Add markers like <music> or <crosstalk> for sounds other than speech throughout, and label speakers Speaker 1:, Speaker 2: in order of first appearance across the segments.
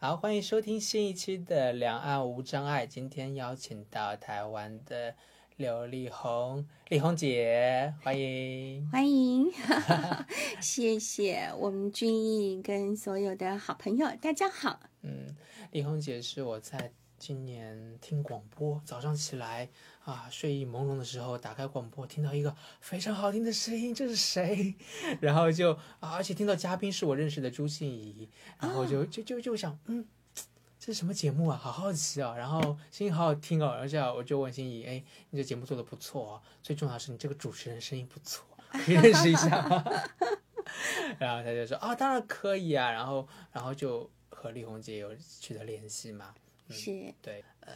Speaker 1: 好，欢迎收听新一期的《两岸无障碍》。今天邀请到台湾的刘丽红，丽红姐，欢迎。
Speaker 2: 欢迎，<laughs> 谢谢我们君毅跟所有的好朋友，大家好。
Speaker 1: 嗯，丽红姐是我在今年听广播，早上起来啊，睡意朦胧的时候，打开广播，听到一个非常好听的声音，这是谁？然后就啊，而且听到嘉宾是我认识的朱静怡，然后就就就就想，嗯，这是什么节目啊？好好奇啊！然后声音好好听哦，而且我就问心怡，哎，你这节目做的不错哦，最重要是你这个主持人声音不错，可以认识一下吗？<laughs> 然后他就说啊，当然可以啊，然后然后就和丽红姐有取得联系嘛。
Speaker 2: 是
Speaker 1: 对，呃，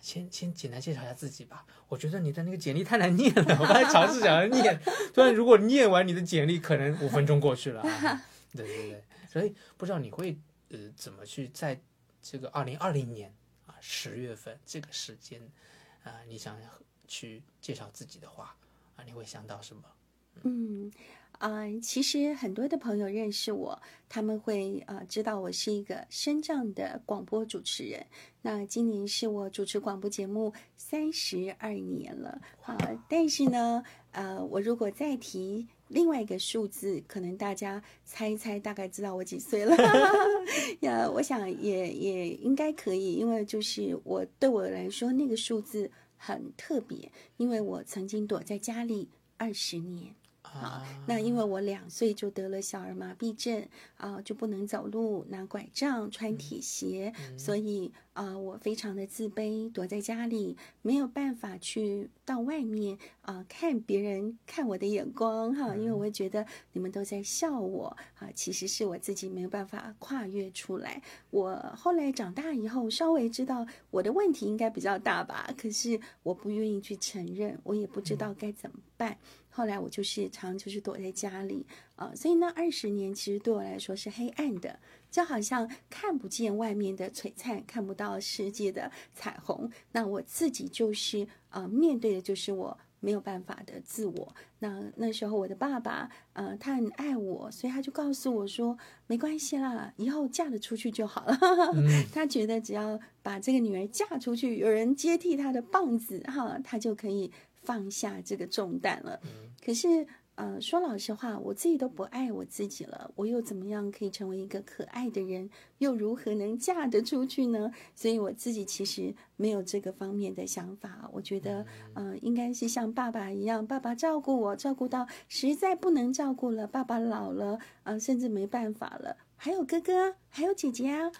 Speaker 1: 先先简单介绍一下自己吧。我觉得你的那个简历太难念了，我刚才尝试想要念，虽然如果念完你的简历，可能五分钟过去了、啊。<laughs> 对对对，所以不知道你会呃怎么去在这个二零二零年啊十月份这个时间啊，你想要去介绍自己的话啊，你会想到什么？
Speaker 2: 嗯啊、其实很多的朋友认识我，他们会呃知道我是一个深障的广播主持人。那今年是我主持广播节目三十二年了啊、但是呢，呃，我如果再提另外一个数字，可能大家猜一猜，大概知道我几岁了。<laughs> 呀，我想也也应该可以，因为就是我对我来说那个数字很特别，因为我曾经躲在家里二十年。
Speaker 1: 啊，
Speaker 2: 那因为我两岁就得了小儿麻痹症啊、就不能走路、拿拐杖、穿铁鞋，所以啊、我非常的自卑，躲在家里，没有办法去到外面啊、看别人看我的眼光哈，因为我会觉得你们都在笑我啊，其实是我自己没有办法跨越出来。我后来长大以后，稍微知道我的问题应该比较大吧，可是我不愿意去承认，我也不知道该怎么办。后来我就是常就是躲在家里啊、呃所以那二十年其实对我来说是黑暗的，就好像看不见外面的璀璨，看不到世界的彩虹。那我自己就是呃面对的就是我没有办法的自我。那那时候我的爸爸呃他很爱我，所以他就告诉我说没关系啦，以后嫁得出去就好了。<laughs> 他觉得只要把这个女儿嫁出去，有人接替她的棒子哈，他就可以放下这个重担了。可是，呃，说老实话，我自己都不爱我自己了，我又怎么样可以成为一个可爱的人？又如何能嫁得出去呢？所以我自己其实没有这个方面的想法。我觉得，呃，应该是像爸爸一样，爸爸照顾我，照顾到实在不能照顾了，爸爸老了，呃，甚至没办法了。还有哥哥，还有姐姐啊，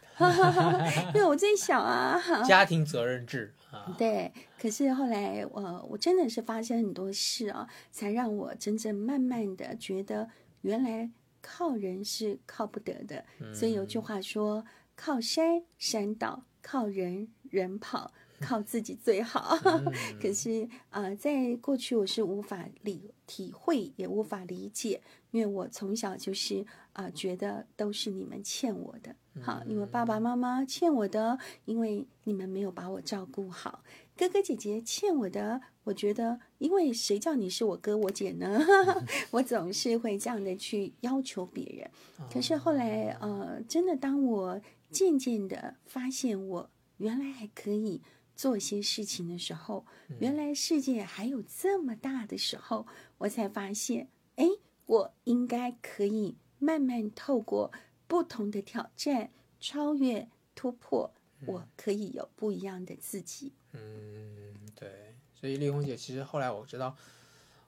Speaker 2: 因为我最小啊。<laughs>
Speaker 1: 家庭责任制啊，
Speaker 2: 对，可是后来我我真的是发生很多事啊，才让我真正慢慢的觉得，原来靠人是靠不得的。所以有句话说：“靠山山倒，靠人人跑。”靠自己最好，<laughs> 可是啊、呃在过去我是无法理体会，也无法理解，因为我从小就是啊、觉得都是你们欠我的，好，因为爸爸妈妈欠我的，因为你们没有把我照顾好，哥哥姐姐欠我的，我觉得因为谁叫你是我哥我姐呢？<laughs> 我总是会这样的去要求别人。可是后来呃，真的当我渐渐的发现我原来还可以做些事情的时候，原来世界还有这么大的时候，我才发现，哎，我应该可以慢慢透过不同的挑战、超越、突破，我可以有不一样的自己。
Speaker 1: 嗯，对，所以丽红姐其实后来我知道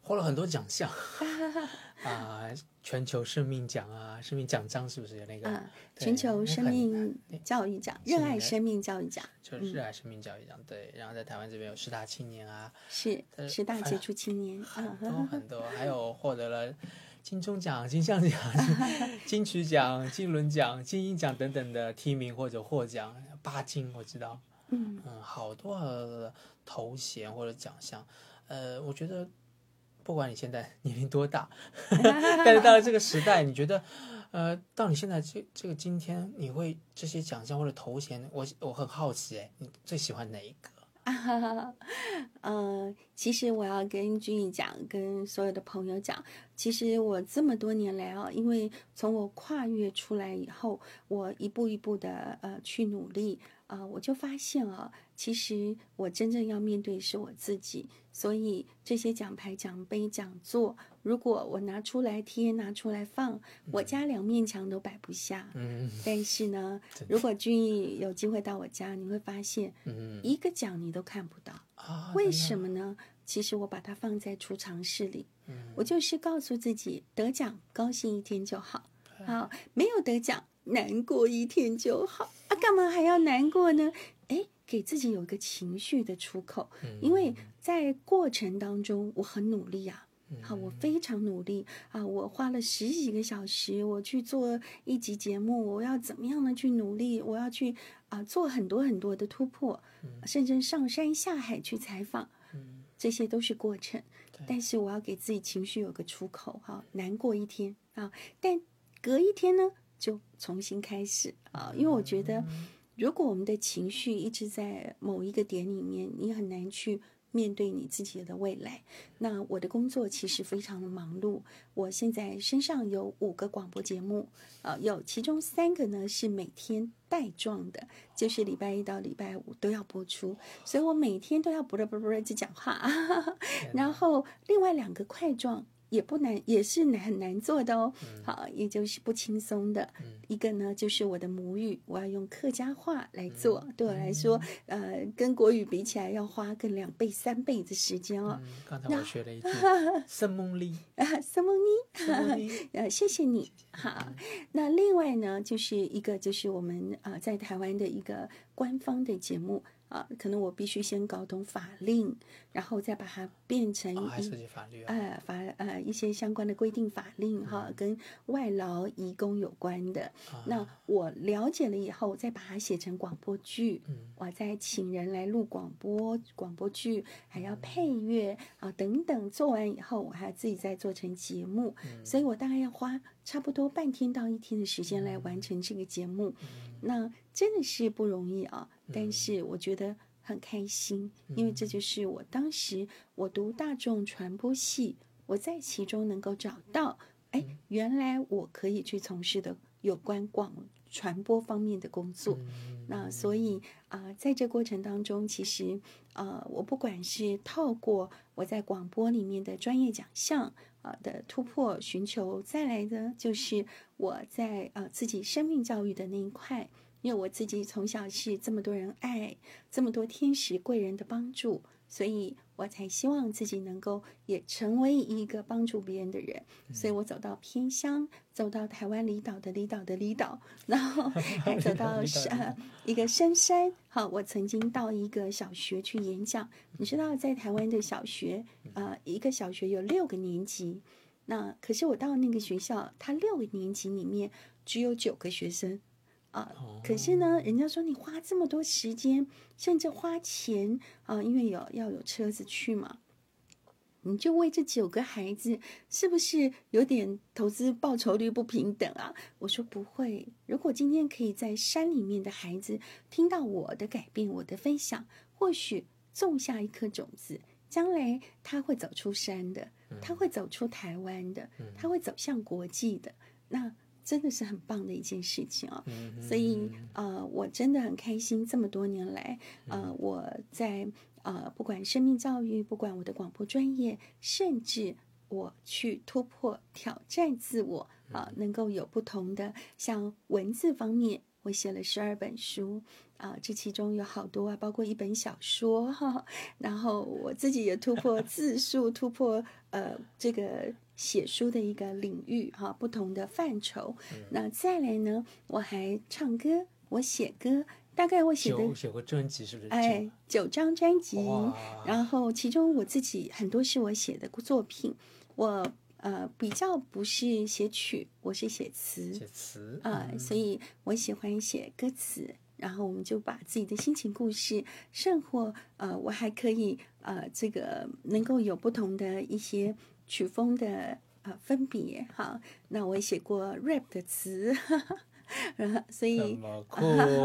Speaker 1: 获了很多奖项 <laughs> 啊，全球生命奖啊，生命奖章是不是有那个？
Speaker 2: 啊，
Speaker 1: 对
Speaker 2: 全球生命教育奖、热爱生命教育奖
Speaker 1: 就是热爱生命教育奖，对。然后在台湾这边有十大青年啊，
Speaker 2: 是
Speaker 1: 呃
Speaker 2: 十大
Speaker 1: 反
Speaker 2: 杰出青年
Speaker 1: 很
Speaker 2: 啊，
Speaker 1: 多很多，还有获得了金钟奖、金像奖、金 <laughs> 金曲奖、金轮奖、金鹰奖等等的提名或者获奖，八金我知道，
Speaker 2: 嗯。
Speaker 1: 嗯，好多的头衔或者奖项，呃，我觉得不管你现在年龄多大，<laughs> 但是到了这个时代，你觉得，呃，到你现在这这个今天，你会这些奖项或者头衔，我我很好奇，哎，你最喜欢哪一个？
Speaker 2: 啊哈哈，呃，其实我要跟君毅讲，跟所有的朋友讲，其实我这么多年来啊，因为从我跨越出来以后，我一步一步的呃去努力啊、我就发现啊，其实我真正要面对是我自己。所以这些奖牌、奖杯、讲座，如果我拿出来贴、拿出来放，我家两面墙都摆不下。
Speaker 1: 嗯 <laughs>
Speaker 2: 但是呢，<laughs> 如果君毅有机会到我家，你会发现
Speaker 1: 嗯
Speaker 2: 一个奖你都看不到。
Speaker 1: 啊，
Speaker 2: 为什么呢？其实我把它放在储藏室里，
Speaker 1: 嗯
Speaker 2: 我就是告诉自己，得奖高兴一天就好，好，没有得奖难过一天就好啊，干嘛还要难过呢？哎，给自己有一个情绪的出口，
Speaker 1: 嗯
Speaker 2: 因为在过程当中我很努力啊。
Speaker 1: 嗯
Speaker 2: 好，我非常努力啊！我花了十几个小时，我去做一集节目，我要怎么样的去努力？我要去啊做很多很多的突破，甚至上山下海去采访，
Speaker 1: 嗯
Speaker 2: 这些都是过程。但是我要给自己情绪有个出口，哈，难过一天啊，但隔一天呢，就重新开始啊，因为我觉得，如果我们的情绪一直在某一个点里面，你很难去。面对你自己的未来，那我的工作其实非常的忙碌。我现在身上有五个广播节目，呃，有其中三个呢是每天带状的，就是礼拜一到礼拜五都要播出，所以我每天都要不啦不啦不啦就讲话。<laughs> 然后另外两个块状也不难，也是难很难做的哦。好，也就是不轻松的。一个呢就是我的母语，我要用客家话来做，对我来说，呃，跟国语比起来要花更两倍、三倍的时间哦。
Speaker 1: 嗯，刚才我学了一句圣梦里，
Speaker 2: 啊，什么你？
Speaker 1: 圣梦里，
Speaker 2: 呃，谢谢你。好，那另外呢，就是一个就是我们啊、呃在台湾的一个官方的节目啊、可能我必须先搞懂法令，然后再把它变成
Speaker 1: 哦，还
Speaker 2: 一
Speaker 1: 涉及法律啊，
Speaker 2: 呃法呃一些相关的规定法令哈，跟外劳移工有关的。
Speaker 1: 啊。
Speaker 2: 那我了解了以后，再把它写成广播剧，
Speaker 1: 嗯。
Speaker 2: 我再请人来录广播广播剧，还要配乐啊等等。做完以后，我还要自己再做成节目，所以我大概要花差不多半天到一天的时间来完成这个节目。那真的是不容易啊，但是我觉得很开心，因为这就是我当时我读大众传播系，我在其中能够找到，哎，原来我可以去从事的有关广传播方面的工作。
Speaker 1: 嗯
Speaker 2: 那所以啊、在这过程当中，其实呃，我不管是透过我在广播里面的专业奖项啊、的突破寻求，再来的就是我在呃自己生命教育的那一块，因为我自己从小是这么多人爱，这么多天使贵人的帮助，所以我才希望自己能够也成为一个帮助别人的人。所以我走到偏乡，走到台湾离岛的离岛的离岛，然后 <laughs> 还走到
Speaker 1: 离岛离岛
Speaker 2: 呃一个深山。好，我曾经到一个小学去演讲。你知道，在台湾的小学，呃，一个小学有六个年级。那可是我到那个学校，它六个年级里面只有九个学生。啊、可是呢，人家说你花这么多时间，甚至花钱啊、因为有要有车子去嘛，你就为这九个孩子，是不是有点投资报酬率不平等啊？我说不会，如果今天可以在山里面的孩子听到我的改变、我的分享，或许种下一颗种子，将来他会走出山的，他会走出台湾的，他会走向国际的。那真的是很棒的一件事情哦。
Speaker 1: 嗯
Speaker 2: 所以呃，我真的很开心，这么多年来，呃，我在呃，不管生命教育，不管我的广播专业，甚至我去突破、挑战自我啊、能够有不同的，像文字方面，我写了十二本书啊、这其中有好多啊，包括一本小说哈、然后我自己也突破 <laughs> 字数，突破呃这个写书的一个领域哈、不同的范畴。那再来呢，我还唱歌，我写歌，大概我写的
Speaker 1: 写过专辑是不是？
Speaker 2: 哎九张专辑，然后其中我自己很多是我写的作品，我呃比较不是写曲，我是写词
Speaker 1: 写词
Speaker 2: 啊、
Speaker 1: 嗯
Speaker 2: 所以我喜欢写歌词。然后我们就把自己的心情故事，甚或呃，我还可以呃，这个能够有不同的一些曲风的呃分别哈。那我也写过 rap 的词，<laughs> 然后所以
Speaker 1: 么酷，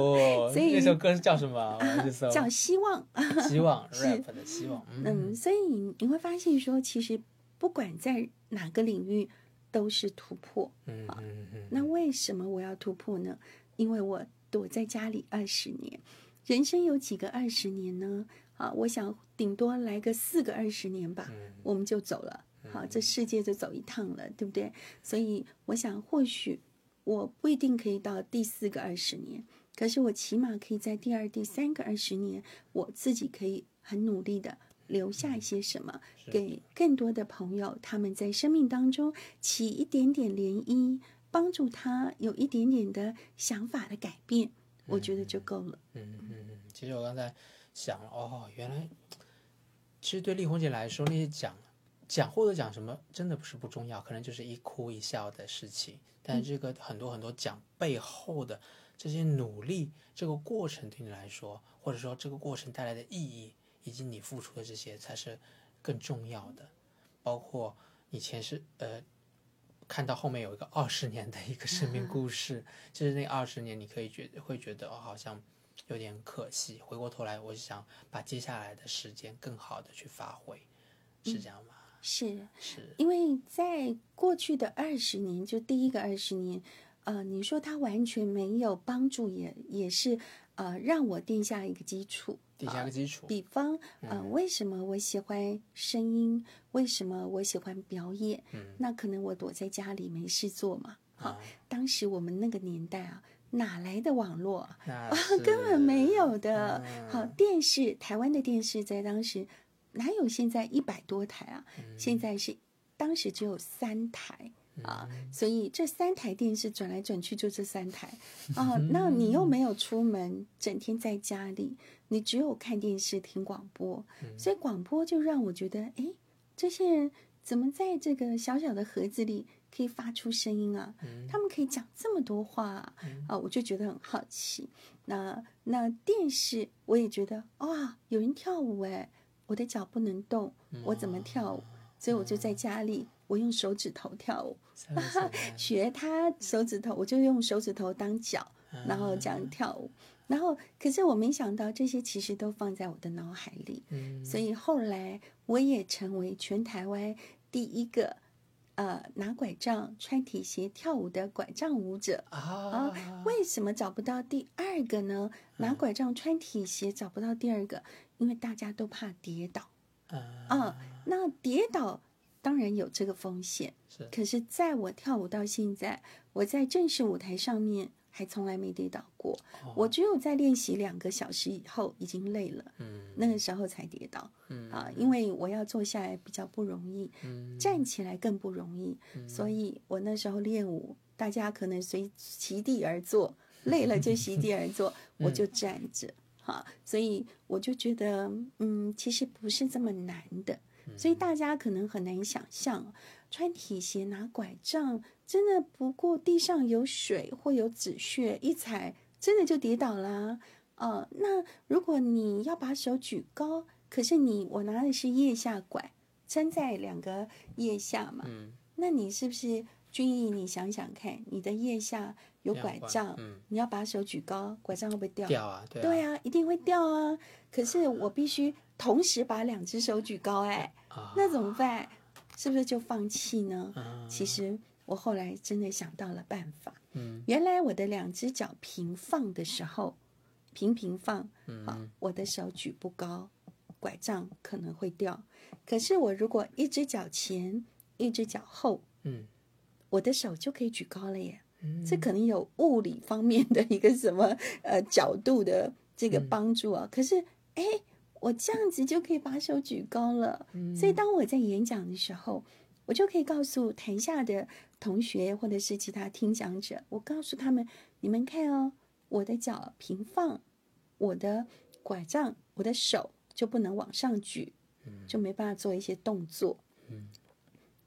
Speaker 1: <laughs>
Speaker 2: 所以
Speaker 1: 那首歌是叫什么？啊。
Speaker 2: 叫希望。
Speaker 1: 希望 <laughs>
Speaker 2: 是
Speaker 1: rap 的希望。嗯
Speaker 2: 嗯，所以你你会发现说，其实不管在哪个领域都是突破。
Speaker 1: 嗯嗯嗯，
Speaker 2: 那为什么我要突破呢？因为我躲在家里二十年，人生有几个二十年呢？啊，我想顶多来个四个二十年吧，
Speaker 1: 嗯
Speaker 2: 我们就走了。好，这世界就走一趟了，对不对？所以我想，或许我不一定可以到第四个二十年，可是我起码可以在第二、第三个二十年，我自己可以很努力的留下一些什么，给更多的朋友，他们在生命当中起一点点涟漪，帮助他有一点点的想法的改变，我觉得就够了。
Speaker 1: 嗯嗯嗯，其实我刚才想了，哦，原来其实对丽红姐来说，那些讲讲或者讲什么，真的不是不重要，可能就是一哭一笑的事情。但这个很多很多讲背后的这些努力，这个过程对你来说，或者说这个过程带来的意义，以及你付出的这些，才是更重要的。包括以前是呃，看到后面有一个二十年的一个生命故 <laughs> 事，就是那二十年，你可以觉得会觉得哦，好像有点可惜。回过头来，我想把接下来的时间更好的去发挥，是这样吗？
Speaker 2: 是
Speaker 1: 是，
Speaker 2: 因为在过去的二十年，就第一个二十年，呃，你说它完全没有帮助也，也是呃让我定下一个基础。
Speaker 1: 底下个基础。
Speaker 2: 比方，呃，为什么我喜欢声音？为什么我喜欢表演？
Speaker 1: 嗯
Speaker 2: 那可能我躲在家里没事做嘛。好、
Speaker 1: 啊，
Speaker 2: 当时我们那个年代啊，哪来的网络啊？<laughs> 根本没有的。
Speaker 1: 嗯
Speaker 2: 好，电视，台湾的电视在当时哪有现在一百多台啊？
Speaker 1: 嗯
Speaker 2: 现在是当时只有三台。啊，
Speaker 1: 嗯
Speaker 2: 所以这三台电视转来转去就这三台 <laughs> 啊，那你又没有出门，整天在家里，你只有看电视、听广播，
Speaker 1: 嗯
Speaker 2: 所以广播就让我觉得，哎，这些人怎么在这个小小的盒子里可以发出声音啊？
Speaker 1: 嗯
Speaker 2: 他们可以讲这么多话啊，啊我就觉得很好奇。那那电视我也觉得哇，有人跳舞哎，我的脚不能动，我怎么跳舞？所以我就在家里，我用手指头跳舞，<laughs> 学他手指头，我就用手指头当脚，然后这样跳舞。然后，可是我没想到这些其实都放在我的脑海里，
Speaker 1: 嗯
Speaker 2: 所以后来我也成为全台湾第一个呃拿拐杖、穿皮鞋跳舞的拐杖舞者。
Speaker 1: 啊，
Speaker 2: 为什么找不到第二个呢？拿拐杖、穿皮鞋找不到第二个，因为大家都怕跌倒。
Speaker 1: 啊
Speaker 2: 啊，那跌倒当然有这个风险，
Speaker 1: 是
Speaker 2: 可是在我跳舞到现在，我在正式舞台上面还从来没跌倒过。
Speaker 1: 哦
Speaker 2: 我只有在练习两个小时以后已经累了，
Speaker 1: 嗯
Speaker 2: 那个时候才跌倒
Speaker 1: 嗯
Speaker 2: 啊，因为我要坐下来比较不容易，
Speaker 1: 嗯
Speaker 2: 站起来更不容易，所以我那时候练舞，大家可能随席地而坐，累了就席地而坐，<laughs> 我就站着。哈，所以我就觉得，嗯，其实不是这么难的，所以大家可能很难想象，穿铁鞋拿拐杖，真的不过地上有水或有纸屑，一踩真的就跌倒啦。呃，那如果你要把手举高，可是你我拿的是腋下拐，撑在两个腋下嘛，
Speaker 1: 嗯
Speaker 2: 那你是不是君毅？你想想看，你的腋下有
Speaker 1: 两拐
Speaker 2: 拐杖，
Speaker 1: 嗯
Speaker 2: 你要把手举高，拐杖会不会掉？
Speaker 1: 掉啊，对啊，
Speaker 2: 对啊，一定会掉啊。可是我必须同时把两只手举高、哎，
Speaker 1: 啊，
Speaker 2: 那怎么办？是不是就放弃呢？
Speaker 1: 啊
Speaker 2: 其实我后来真的想到了办法。
Speaker 1: 嗯
Speaker 2: 原来我的两只脚平放的时候，平平放，好
Speaker 1: 嗯，
Speaker 2: 我的手举不高，拐杖可能会掉。可是我如果一只脚前，一只脚后，
Speaker 1: 嗯
Speaker 2: 我的手就可以举高了耶。
Speaker 1: 嗯，
Speaker 2: 这可能有物理方面的一个什么呃角度的这个
Speaker 1: 嗯
Speaker 2: 帮助啊。可是，哎，我这样子就可以把手举高了。
Speaker 1: 嗯
Speaker 2: 所以，当我在演讲的时候，我就可以告诉台下的同学或者是其他听讲者，我告诉他们：你们看哦，我的脚平放，我的拐杖，我的手就不能往上举，就没办法做一些动作。
Speaker 1: 嗯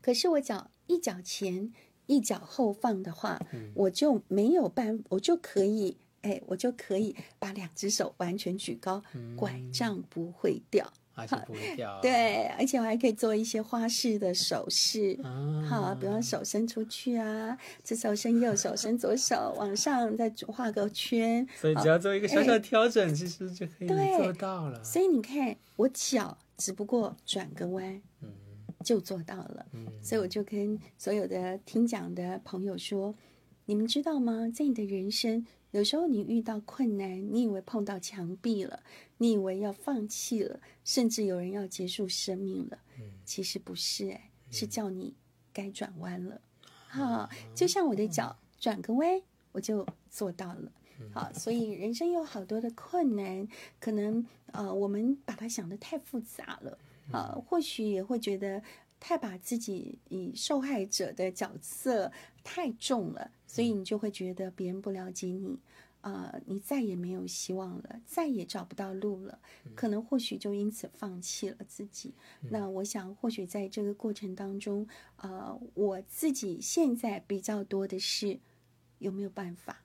Speaker 2: 可是我脚一脚前一脚后放的话，
Speaker 1: 嗯
Speaker 2: 我就没有办，我就可以，哎，我就可以把两只手完全举高，
Speaker 1: 嗯
Speaker 2: 拐杖不会掉。
Speaker 1: 而且不掉。<laughs>
Speaker 2: 对，而且我还可以做一些花式的手势，
Speaker 1: 啊，
Speaker 2: 好，比方手伸出去啊，这时候伸右手，伸左手，往上再画个圈。
Speaker 1: 所以只要做一个小小的调整，其实就可以做到了。
Speaker 2: 所以你看，我脚只不过转个弯
Speaker 1: 嗯
Speaker 2: 就做到了。
Speaker 1: 嗯，
Speaker 2: 所以我就跟所有的听讲的朋友说：“你们知道吗？在你的人生，有时候你遇到困难，你以为碰到墙壁了，你以为要放弃了，甚至有人要结束生命了，
Speaker 1: 嗯。
Speaker 2: 其实不是、哎，是叫你该转弯了。哈、就像我的脚转个弯，我就做到了。好，所以人生有好多的困难，可能呃，我们把它想得太复杂了，啊、或许也会觉得太把自己以受害者的角色太重了，所以你就会觉得别人不了解你，啊、你再也没有希望了，再也找不到路了，可能或许就因此放弃了自己。那我想，或许在这个过程当中，呃，我自己现在比较多的是有没有办法，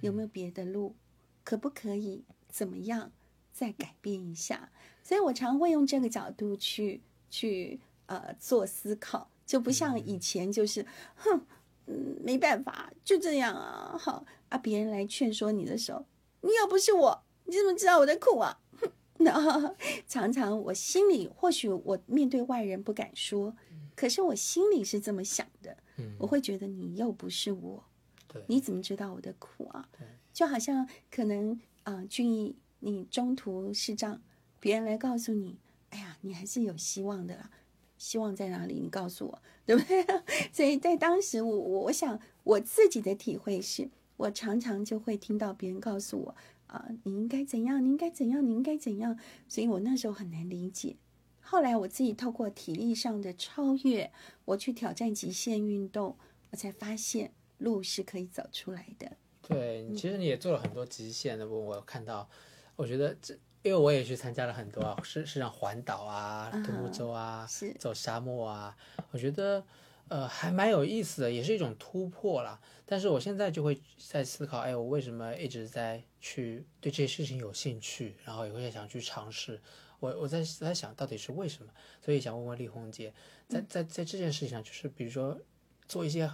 Speaker 2: 有没有别的路，可不可以怎么样再改变一下？所以我常会用这个角度去去呃做思考，就不像以前就是哼，嗯，没办法，就这样啊，好啊，别人来劝说你的时候，你又不是我，你怎么知道我的苦啊？<laughs> 哼那常常我心里或许我面对外人不敢说，可是我心里是这么想的，
Speaker 1: 嗯
Speaker 2: 我会觉得你又不是我，
Speaker 1: 对，
Speaker 2: 你怎么知道我的苦啊
Speaker 1: 对？
Speaker 2: 就好像可能啊、呃俊逸，你中途失障，别人来告诉你，哎呀，你还是有希望的啦。希望在哪里？你告诉我，对不对？<laughs> 所以在当时我，我我想我自己的体会是，我常常就会听到别人告诉我啊、你应该怎样，你应该怎样，你应该怎样。所以我那时候很难理解。后来我自己透过体力上的超越，我去挑战极限运动，我才发现路是可以走出来的。
Speaker 1: 对，其实你也做了很多极限的我有看到，我觉得这，因为我也去参加了很多啊，是是像环岛啊、独木舟啊、
Speaker 2: 是
Speaker 1: 走沙漠啊，我觉得呃还蛮有意思的，也是一种突破啦。但是我现在就会在思考，哎，我为什么一直在去对这些事情有兴趣，然后也会想去尝试。我我在在想到底是为什么，所以想问问丽红姐，在在在这件事情上，就是比如说做一些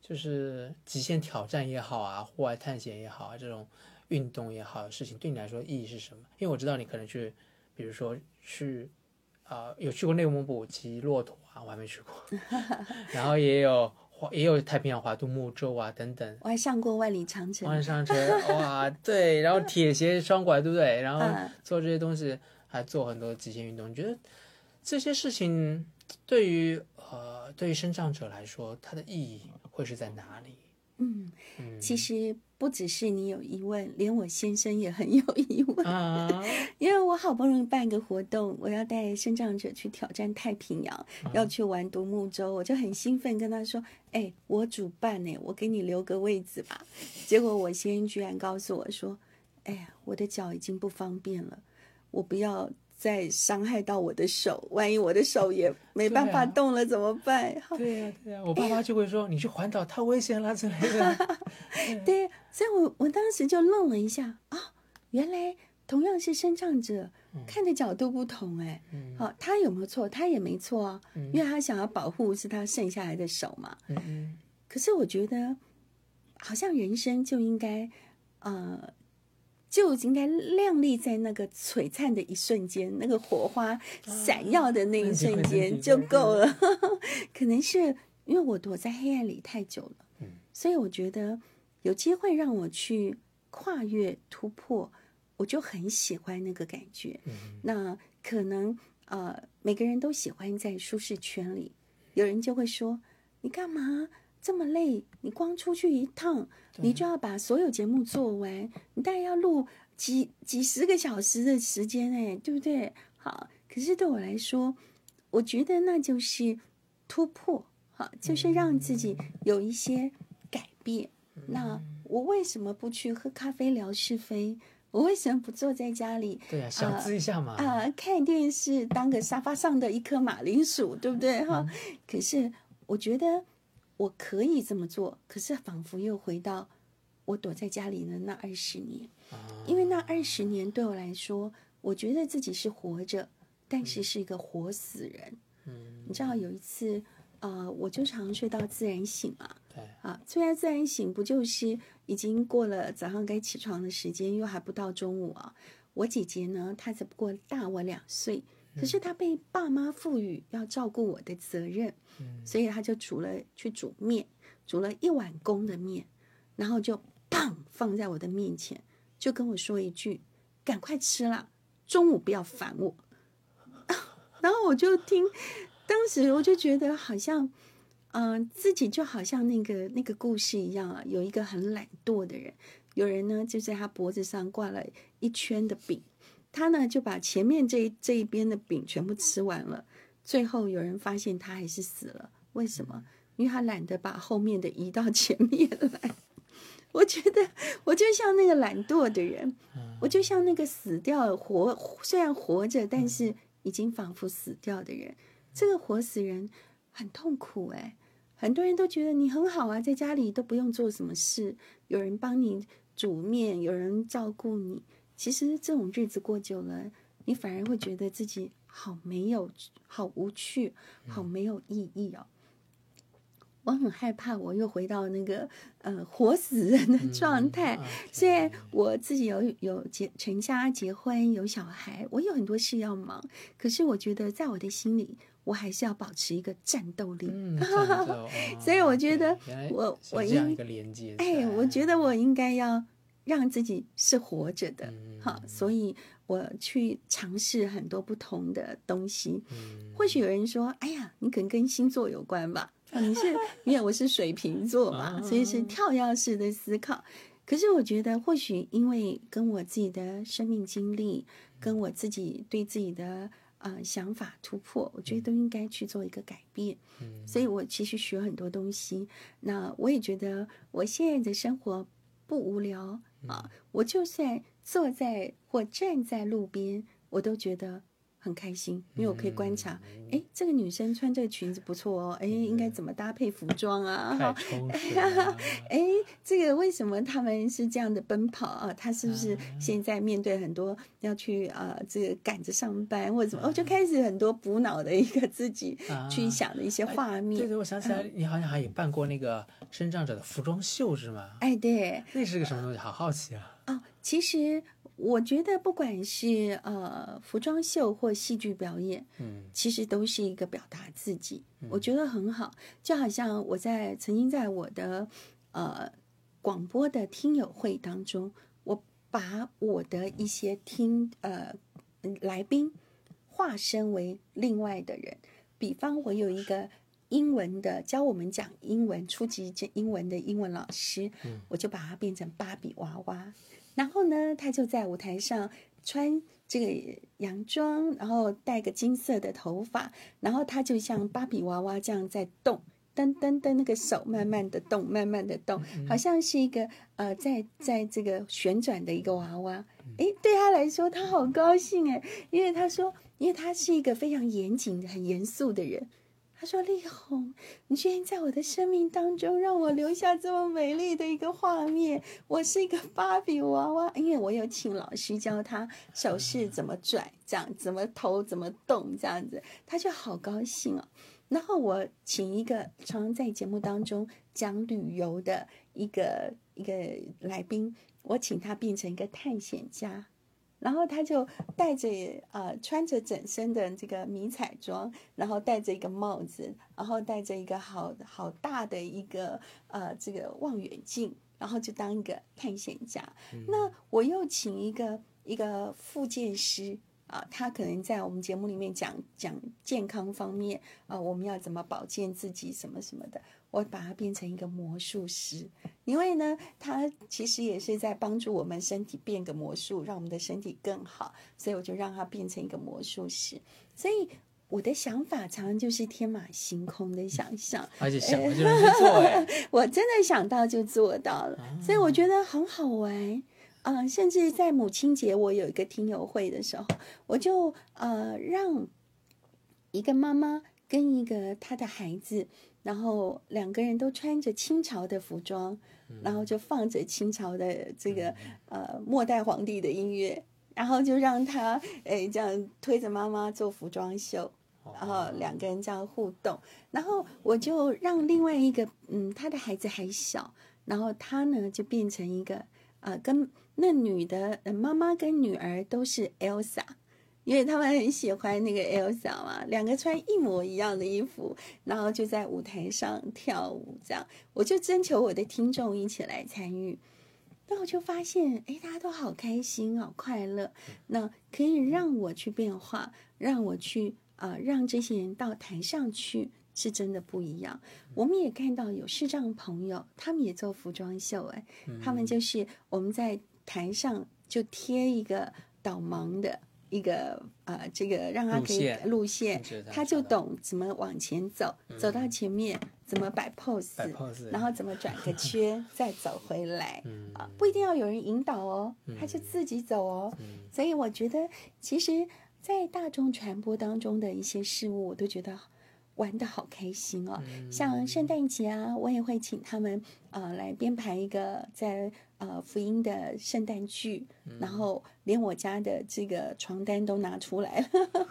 Speaker 1: 就是极限挑战也好啊，户外探险也好啊，这种运动也好，事情对你来说意义是什么？因为我知道你可能去，比如说去啊、有去过内蒙古骑骆驼啊，我还没去过，<laughs> <laughs> 然后也有滑也有太平洋华都木舟啊等等。
Speaker 2: 我还上过万里长城，
Speaker 1: 万里长城，哇，对，然后铁鞋双拐，对不对？然后 <laughs>
Speaker 2: 嗯
Speaker 1: 做这些东西，还做很多极限运动。你觉得这些事情 <tsk> 对于呃对于生长者来说，它的意义会是在哪里？
Speaker 2: 嗯，
Speaker 1: 嗯
Speaker 2: 其实不只是你有疑问，连我先生也很 <laughs> 有疑问。
Speaker 1: 啊，
Speaker 2: 因为我好不容易办个活动，我要带生长者去挑战太平洋，要去玩独木舟，我就很兴奋跟他说：“哎，我主办呢，我给你留个位置吧。”结果我先生居然告诉我说：“哎呀，我的脚已经不方便了，我不要再伤害到我的手，万一我的手也没办法动了怎么办？”
Speaker 1: 对呀、对呀、我爸妈就会说你去环岛太危险了之类的。<laughs>
Speaker 2: 对，所以我我当时就愣了一下啊，原来同样是生长者，看的角度不同哎、
Speaker 1: 嗯
Speaker 2: 好、他有没有错？他也没错啊，因为他想要保护是他剩下来的手嘛。
Speaker 1: 嗯嗯
Speaker 2: 可是我觉得，好像人生就应该，呃，就应该亮丽在那个璀璨的一瞬间，那个火花闪耀的那一瞬间就
Speaker 1: 很
Speaker 2: 够了。<laughs> 可能是因为我躲在黑暗里太久了，
Speaker 1: 嗯
Speaker 2: 所以我觉得有机会让我去跨越突破，我就很喜欢那个感觉。
Speaker 1: 嗯
Speaker 2: 那可能呃，每个人都喜欢在舒适圈里，有人就会说：“你干嘛这么累？你光出去一趟，你就要把所有节目做完，你大概要录几几十个小时的时间，哎，对不对？好，可是对我来说，我觉得那就是突破，好，就是让自己有一些改变。那我为什么不去喝咖啡聊是非？我为什么不坐在家里
Speaker 1: 对啊、小资一下嘛。
Speaker 2: 啊，看电视当个沙发上的一颗马铃薯，对不对哈？可是我觉得我可以这么做，可是仿佛又回到我躲在家里的那二十年，因为那二十年对我来说，我觉得自己是活着，但是是一个活死人。
Speaker 1: 嗯，
Speaker 2: 你知道有一次，呃，我就常睡到自然醒嘛。
Speaker 1: 对，
Speaker 2: 啊，虽然自然醒不就是已经过了早上该起床的时间，又还不到中午啊。我姐姐呢，她只不过大我两岁，可是他被爸妈赋予要照顾我的责任，
Speaker 1: 嗯
Speaker 2: 所以他就煮了去煮面，煮了一碗公的面，然后就砰放在我的面前，就跟我说一句：“赶快吃啦，中午不要烦我。<laughs> ”然后我就听，当时我就觉得好像，嗯、自己就好像那个那个故事一样啊，有一个很懒惰的人，有人呢就在他脖子上挂了一圈的饼，他呢就把前面这一这一边的饼全部吃完了，最后有人发现他还是死了，为什么？因为他懒得把后面的移到前面来。我觉得我就像那个懒惰的人，我就像那个死掉活虽然活着，但是已经仿佛死掉的人。这个活死人很痛苦哎、很多人都觉得你很好啊，在家里都不用做什么事，有人帮你煮面，有人照顾你。其实这种日子过久了，你反而会觉得自己好没有、好无趣、好没有意义哦。我很害怕，我又回到那个呃活死人的状态。
Speaker 1: 嗯
Speaker 2: 虽然我自己有有结成家、结婚、有小孩，我有很多事要忙，可是我觉得在我的心里，我还是要保持一个战斗力。<laughs> 所以我觉得我我应哎，我觉得我应该要让自己是活着的，
Speaker 1: 嗯
Speaker 2: 好，所以我去尝试很多不同的东西。
Speaker 1: 嗯
Speaker 2: 或许有人说：“哎呀，你可能跟星座有关吧？啊，<laughs> 你是因为我是水瓶座嘛，<laughs>
Speaker 1: 啊
Speaker 2: 所以是跳跃式的思考。可是我觉得，或许因为跟我自己的生命经历，跟我自己对自己的呃想法突破，我觉得都应该去做一个改变。
Speaker 1: 嗯
Speaker 2: 所以我其实学很多东西。那我也觉得我现在的生活不无聊啊，我就算坐在或站在路边，我都觉得很开心，因为我可以观察，哎、这个女生穿这个裙子不错哦，哎，应该怎么搭配服装啊？
Speaker 1: 太
Speaker 2: 哈哎，这个为什么他们是这样的奔跑啊？他是不是现在面对很多要去啊、呃这个赶着上班或者怎么？我就开始很多补脑的一个自己
Speaker 1: 啊
Speaker 2: 去想的一些画面。
Speaker 1: 对对，我想起来，你好像还也办过那个生长者的服装秀是吗？
Speaker 2: 哎，对，
Speaker 1: 那是个什么东西？好好奇啊！
Speaker 2: 哦，其实我觉得不管是呃服装秀或戏剧表演，
Speaker 1: 嗯
Speaker 2: 其实都是一个表达自己，我觉得很好。就好像我在曾经在我的呃广播的听友会当中，我把我的一些听呃来宾化身为另外的人，比方我有一个。英文的教我们讲英文初级英文的英文老师，我就把它变成芭比娃娃，然后呢，他就在舞台上穿这个洋装，然后戴个金色的头发，然后他就像芭比娃娃这样在动，噔噔噔，那个手慢慢的动，慢慢的动，好像是一个呃，在在这个旋转的一个娃娃。诶，对他来说，他好高兴诶，因为他说，因为他是一个非常严谨、很严肃的人。他说：“丽红，你居然在我的生命当中让我留下这么美丽的一个画面。我是一个芭比娃娃，因为我有请老师教他手势怎么转，这样怎么头怎么动，这样子，他就好高兴哦。然后我请一个常常在节目当中讲旅游的一个一个来宾，我请他变成一个探险家。”然后他就戴着呃穿着整身的这个迷彩装，然后戴着一个帽子，然后戴着一个好好大的一个呃这个望远镜，然后就当一个探险家。那我又请一个一个复健师。啊，他可能在我们节目里面讲讲健康方面啊，我们要怎么保健自己什么什么的，我把它变成一个魔术师，因为呢，它其实也是在帮助我们身体变个魔术，让我们的身体更好，所以我就让它变成一个魔术师。所以我的想法常常就是天马行空的想象，
Speaker 1: 而且想了就做哎，<laughs>
Speaker 2: 我真的想到就做到了，所以我觉得很好玩。啊、甚至在母亲节，我有一个听友会的时候，我就呃让一个妈妈跟一个她的孩子，然后两个人都穿着清朝的服装，然后就放着清朝的这个呃末代皇帝的音乐，然后就让他诶这样推着妈妈做服装秀，然后
Speaker 1: 哦
Speaker 2: 两个人这样互动，然后我就让另外一个嗯，他的孩子还小，然后他呢就变成一个呃，跟那女的、呃、妈妈跟女儿都是 Elsa。因为他们很喜欢那个 Elsa 嘛，两个穿一模一样的衣服，然后就在舞台上跳舞，这样我就征求我的听众一起来参与，那我就发现，哎，大家都好开心，好快乐，那可以让我去变化，让我去啊、呃让这些人到台上去，是真的不一样。我们也看到有视障朋友，他们也做服装秀，哎，他们就是我们在台上就贴一个导盲的一个呃，这个让他可以
Speaker 1: 路线他
Speaker 2: 他就懂怎么往前走，走到前面怎么摆 pose，
Speaker 1: 摆 pose
Speaker 2: 然后怎么转个 <laughs> 圈再走回来。
Speaker 1: 嗯
Speaker 2: 啊，不一定要有人引导哦，他就自己走哦。
Speaker 1: 嗯
Speaker 2: 所以我觉得，其实，在大众传播当中的一些事物，我都觉得玩的好开心哦。
Speaker 1: 嗯
Speaker 2: 像圣诞节啊，我也会请他们呃来编排一个在呃福音的圣诞剧，
Speaker 1: 嗯
Speaker 2: 然后连我家的这个床单都拿出来了，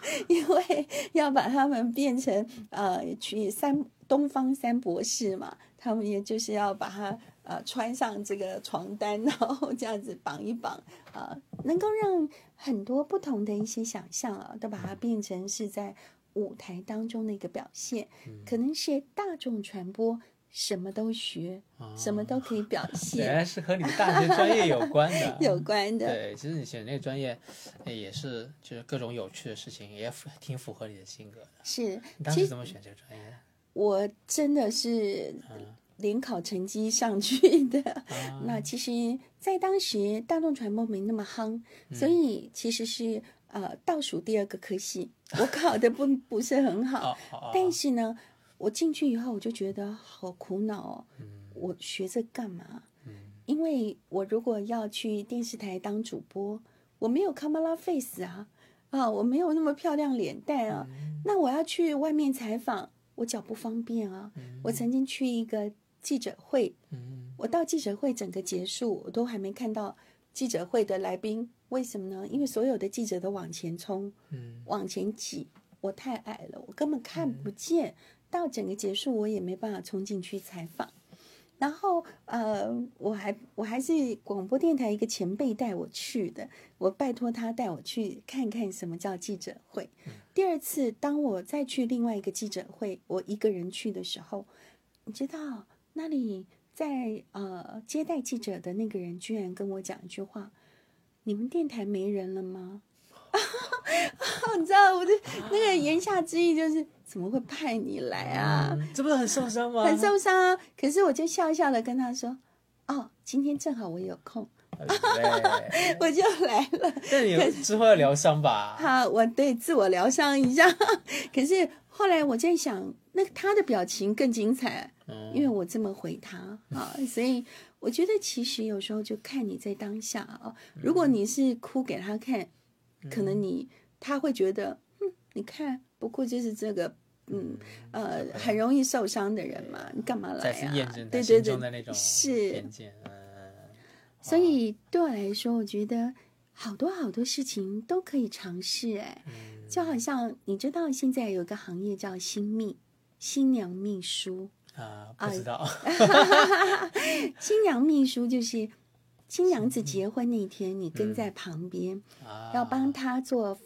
Speaker 2: <laughs> 因为要把他们变成呃去三东方三博士嘛，他们也就是要把它呃穿上这个床单，然后这样子绑一绑啊、呃能够让很多不同的一些想象啊，都把它变成是在舞台当中的一个表现，可能是大众传播。什么都学，什么都可以表 <laughs> 现
Speaker 1: 原
Speaker 2: 现，
Speaker 1: 来是和你的大学专业有关的。<laughs>
Speaker 2: 有关的。
Speaker 1: 对，其实你选那个专业，哎也是就是各种有趣的事情，也符挺符合你的性格的。
Speaker 2: 是，
Speaker 1: 你当时怎么选这个专业？
Speaker 2: 我真的是
Speaker 1: 嗯
Speaker 2: 联考成绩上去的。
Speaker 1: 啊
Speaker 2: 那其实，在当时大众传播没那么夯，
Speaker 1: 嗯
Speaker 2: 所以其实是呃倒数第二个科系，我考的不不是很好。但是呢，我进去以后，我就觉得好苦恼哦。
Speaker 1: 嗯
Speaker 2: 我学这干嘛？
Speaker 1: 嗯
Speaker 2: 因为我如果要去电视台当主播，我没有 Kamala face 啊，啊，我没有那么漂亮脸蛋啊。
Speaker 1: 嗯
Speaker 2: 那我要去外面采访，我脚不方便啊。我曾经去一个记者会，
Speaker 1: 嗯
Speaker 2: 我到记者会整个结束，我都还没看到记者会的来宾。为什么呢？因为所有的记者都往前冲，
Speaker 1: 嗯
Speaker 2: 往前挤，我太矮了，我根本看不见。到整个结束，我也没办法冲进去采访。然后，呃，我还我还是广播电台一个前辈带我去的，我拜托他带我去看看什么叫记者会。第二次，当我再去另外一个记者会，我一个人去的时候，你知道那里在呃接待记者的那个人居然跟我讲一句话：“你们电台没人了吗？” <laughs> 你知道我的那个言下之意就是怎么会派你来啊？
Speaker 1: 嗯这不是很受伤吗？
Speaker 2: 很受伤啊！可是我就笑笑的跟他说：“哦，今天正好我有空，
Speaker 1: 对，<laughs>
Speaker 2: 我就来了。
Speaker 1: 那你之后要疗伤吧？
Speaker 2: 好，我对自我疗伤一下。<laughs> 可是后来我在想，那他的表情更精彩，
Speaker 1: 嗯
Speaker 2: 因为我这么回他啊，所以我觉得其实有时候就看你在当下啊。如果你是哭给他看，可能你他会觉得，嗯，你看，不过就是这个。嗯，呃，很容易受伤的人嘛，你干嘛来啊？对对对，是。
Speaker 1: 嗯，
Speaker 2: 所以对我来说，我觉得好多好多事情都可以尝试。哎，
Speaker 1: 嗯
Speaker 2: 就好像你知道，现在有个行业叫新秘，新娘秘书。
Speaker 1: 啊，不知道。<laughs>
Speaker 2: 新娘秘书就是新娘子结婚那天，你跟在旁边，
Speaker 1: 啊，
Speaker 2: 要帮她做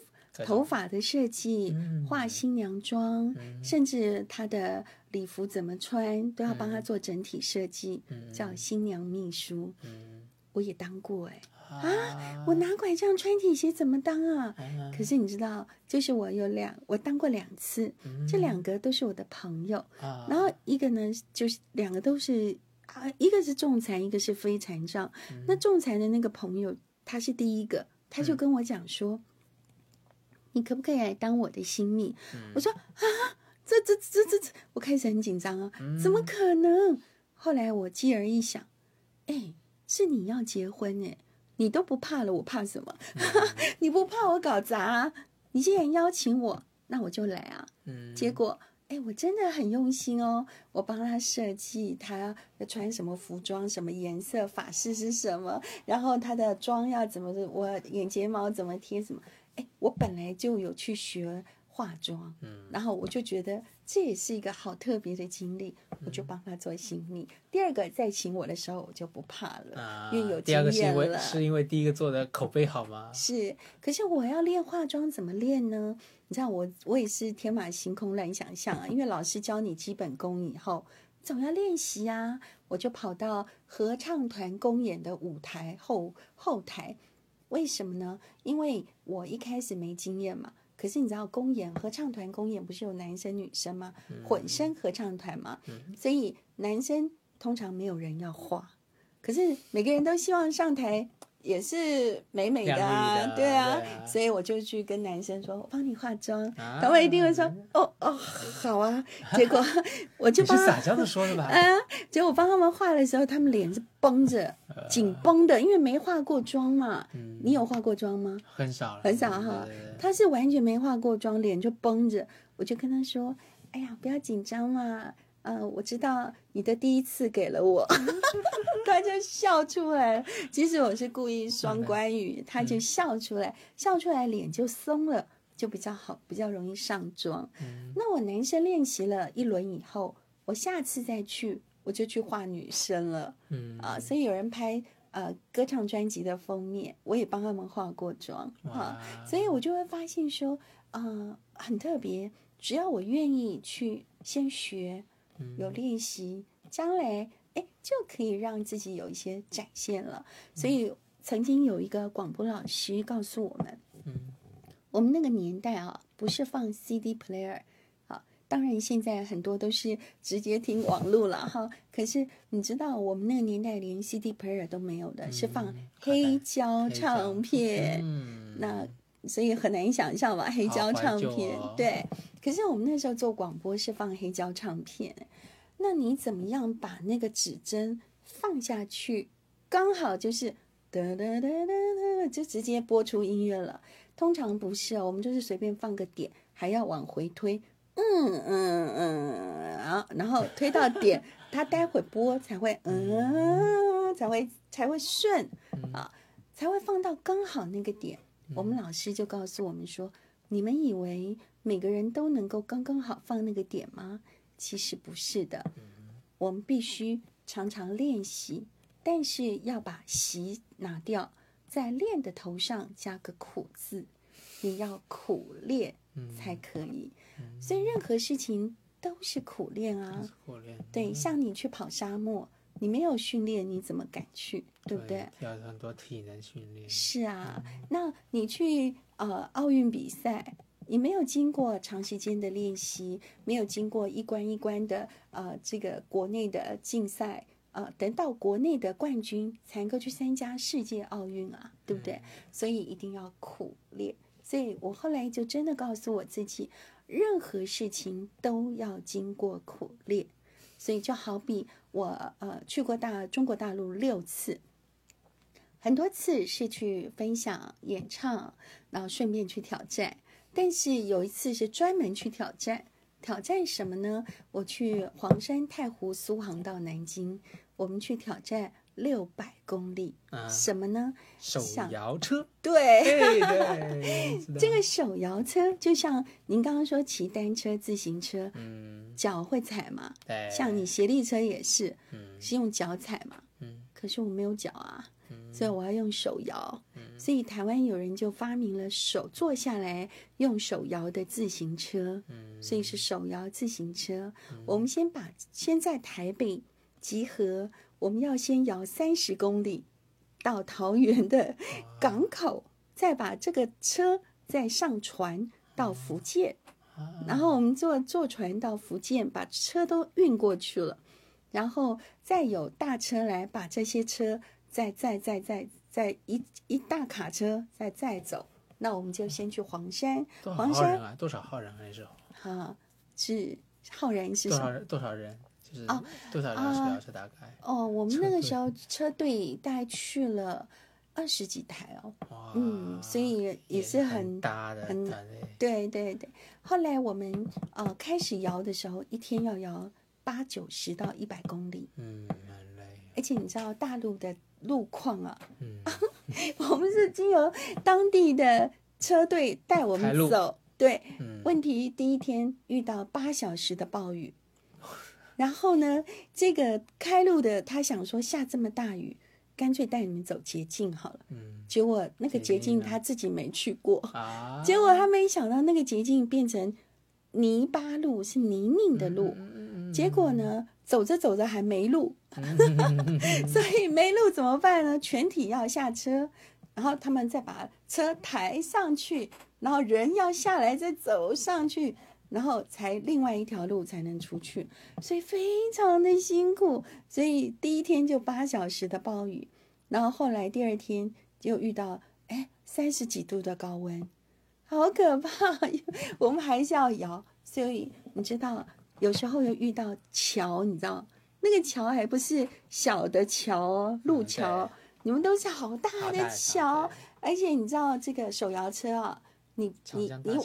Speaker 2: 头发的设计、
Speaker 1: 嗯
Speaker 2: 化新娘妆，
Speaker 1: 嗯
Speaker 2: 甚至她的礼服怎么穿，都要帮她做整体设计，
Speaker 1: 嗯
Speaker 2: 叫新娘秘书。
Speaker 1: 嗯
Speaker 2: 我也当过哎、
Speaker 1: 啊，
Speaker 2: 我拿拐杖穿体鞋怎么当啊？
Speaker 1: 啊
Speaker 2: 可是你知道，就是我有两，我当过两次，这两个都是我的朋友。然后一个呢，就是两个都是啊，一个是重残，一个是非残障。
Speaker 1: 嗯
Speaker 2: 那重残的那个朋友，他是第一个，他就跟我讲说：“你可不可以来当我的新密？”
Speaker 1: 嗯
Speaker 2: 我说：“啊，这这这这这，我开始很紧张啊，
Speaker 1: 嗯
Speaker 2: 怎么可能？”后来我继而一想，哎，是你要结婚哎，你都不怕了，我怕什么？
Speaker 1: 嗯 <laughs>
Speaker 2: 你不怕我搞砸、啊？你既然邀请我，那我就来啊。
Speaker 1: 嗯，
Speaker 2: 结果哎，我真的很用心哦，我帮他设计他要穿什么服装，什么颜色，发饰是什么，然后他的妆要怎么，我眼睫毛怎么贴什么。哎，我本来就有去学化妆，嗯，然后我就觉得这也是一个好特别的经历，我就帮他做新密。第二个再请我的时候，我就不怕了，因为有经验了。
Speaker 1: 是因为第一个做的口碑好吗？
Speaker 2: 是，可是我要练化妆怎么练呢？你知道我我也是天马行空乱想象啊，因为老师教你基本功以后，总要练习啊。我就跑到合唱团公演的舞台后后台，为什么呢？因为我一开始没经验嘛。可是你知道公演合唱团公演不是有男生女生吗？混声合唱团嘛，所以男生通常没有人要画，可是每个人都希望上台。也是美美的啊，对啊，所以我就去跟男生说：“我帮你化妆。”他会一定会说：“哦哦，好啊。”结果 <laughs> 我就帮
Speaker 1: 撒娇的说的吧？<laughs>
Speaker 2: 啊，结果我帮他们化的时候，他们脸是绷着、紧绷的，因为没化过妆嘛。你有化过妆吗？
Speaker 1: 很少，
Speaker 2: 很少哈。他是完全没化过妆，脸就绷着。我就跟他说：“哎呀，不要紧张嘛。”嗯，我知道你的第一次给了我，<laughs> 他就笑出来了。其实我是故意双关语，他就笑出来，笑出来脸就松了，就比较好，比较容易上妆。那我男生练习了一轮以后，我下次再去，我就去画女生了。嗯啊，所以有人拍呃歌唱专辑的封面，我也帮他们化过妆啊。所以我就会发现说，呃，很特别，只要我愿意去先学。有练习，将来哎就可以让自己有一些展现了。所以曾经有一个广播老师告诉我们，嗯，我们那个年代啊，不是放 CD player，啊，当然现在很多都是直接听网络了哈。可是你知道，我们那个年代连 CD player 都没有的，是放黑胶唱片。嗯，那所以很难想象吧，黑胶唱片对。可是我们那时候做广播是放黑胶唱片，那你怎么样把那个指针放下去，刚好就是哒哒哒哒哒，就直接播出音乐了？通常不是哦，我们就是随便放个点，还要往回推，嗯嗯嗯，然后然后推到点，它待会播才会嗯，才会才会顺啊，才会放到刚好那个点。我们老师就告诉我们说，你们以为。每个人都能够刚刚好放那个点吗？其实不是的，我们必须常常练习，但是要把习拿掉，在练的头上加个苦字，你要苦练才可以。所以任何事情都是苦练啊，
Speaker 1: 苦练。
Speaker 2: 对，像你去跑沙漠，你没有训练，你怎么敢去？对不对？
Speaker 1: 要很多体能训练。
Speaker 2: 是啊，那你去呃奥运比赛。你没有经过长时间的练习，没有经过一关一关的呃这个国内的竞赛，呃，等到国内的冠军才能够去参加世界奥运啊，对不对？所以一定要苦练。所以我后来就真的告诉我自己，任何事情都要经过苦练。所以就好比我呃去过大中国大陆六次，很多次是去分享演唱，然后顺便去挑战。但是有一次是专门去挑战，挑战什么呢？我去黄山、太湖、苏杭到南京，我们去挑战六百公里。啊什么呢？
Speaker 1: 手摇车。
Speaker 2: 对，
Speaker 1: 对，
Speaker 2: 这个手摇车就像您刚刚说骑单车、自行车，嗯，脚会踩嘛？
Speaker 1: 对，
Speaker 2: 像你斜力车也是，嗯，是用脚踩嘛？嗯，可是我没有脚啊。所以我要用手摇，所以台湾有人就发明了手坐下来用手摇的自行车，所以是手摇自行车。我们先把先在台北集合，我们要先摇三十公里到桃园的港口，再把这个车再上船到福建，然后我们坐坐船到福建，把车都运过去了，然后再有大车来把这些车。再再再再再一一大卡车再再走，那我们就先去黄山。黄山
Speaker 1: 啊？多少号人还是？
Speaker 2: 啊，是浩然是
Speaker 1: 多少多少人？就是多少人？是车大概？
Speaker 2: 哦，我们那个时候车队大概去了二十几台哦。
Speaker 1: 哇，
Speaker 2: 嗯，所以也是很
Speaker 1: 大的
Speaker 2: 很对对对。后来我们呃开始摇的时候，一天要摇八九十到一百公里，
Speaker 1: 嗯，很累，
Speaker 2: 而且你知道大陆的路况啊，
Speaker 1: 嗯，<laughs>
Speaker 2: 我们是经由当地的车队带我们走。对，
Speaker 1: 嗯
Speaker 2: 问题第一天遇到八小时的暴雨，然后呢，这个开路的他想说下这么大雨，干脆带你们走捷径好了。
Speaker 1: 嗯
Speaker 2: 结果那个捷
Speaker 1: 捷径
Speaker 2: 他自己没去过，
Speaker 1: 啊，
Speaker 2: 结果他没想到那个捷径变成泥巴路，是泥泞的路。
Speaker 1: 嗯嗯
Speaker 2: 结果呢，走着走着还没路，<laughs>
Speaker 1: 嗯
Speaker 2: 所以没路怎么办呢？全体要下车，然后他们再把车抬上去，然后人要下来再走上去，然后才另外一条路才能出去，所以非常的辛苦。所以第一天就八小时的暴雨，然后后来第二天就遇到哎三十几度的高温，好可怕！我们还是要摇，所以你知道，有时候又遇到桥，你知道那个桥还不是小的桥哦，路
Speaker 1: 嗯
Speaker 2: 桥，
Speaker 1: 对
Speaker 2: 你们都是好大的桥，而且你知道这个手摇车啊，你你你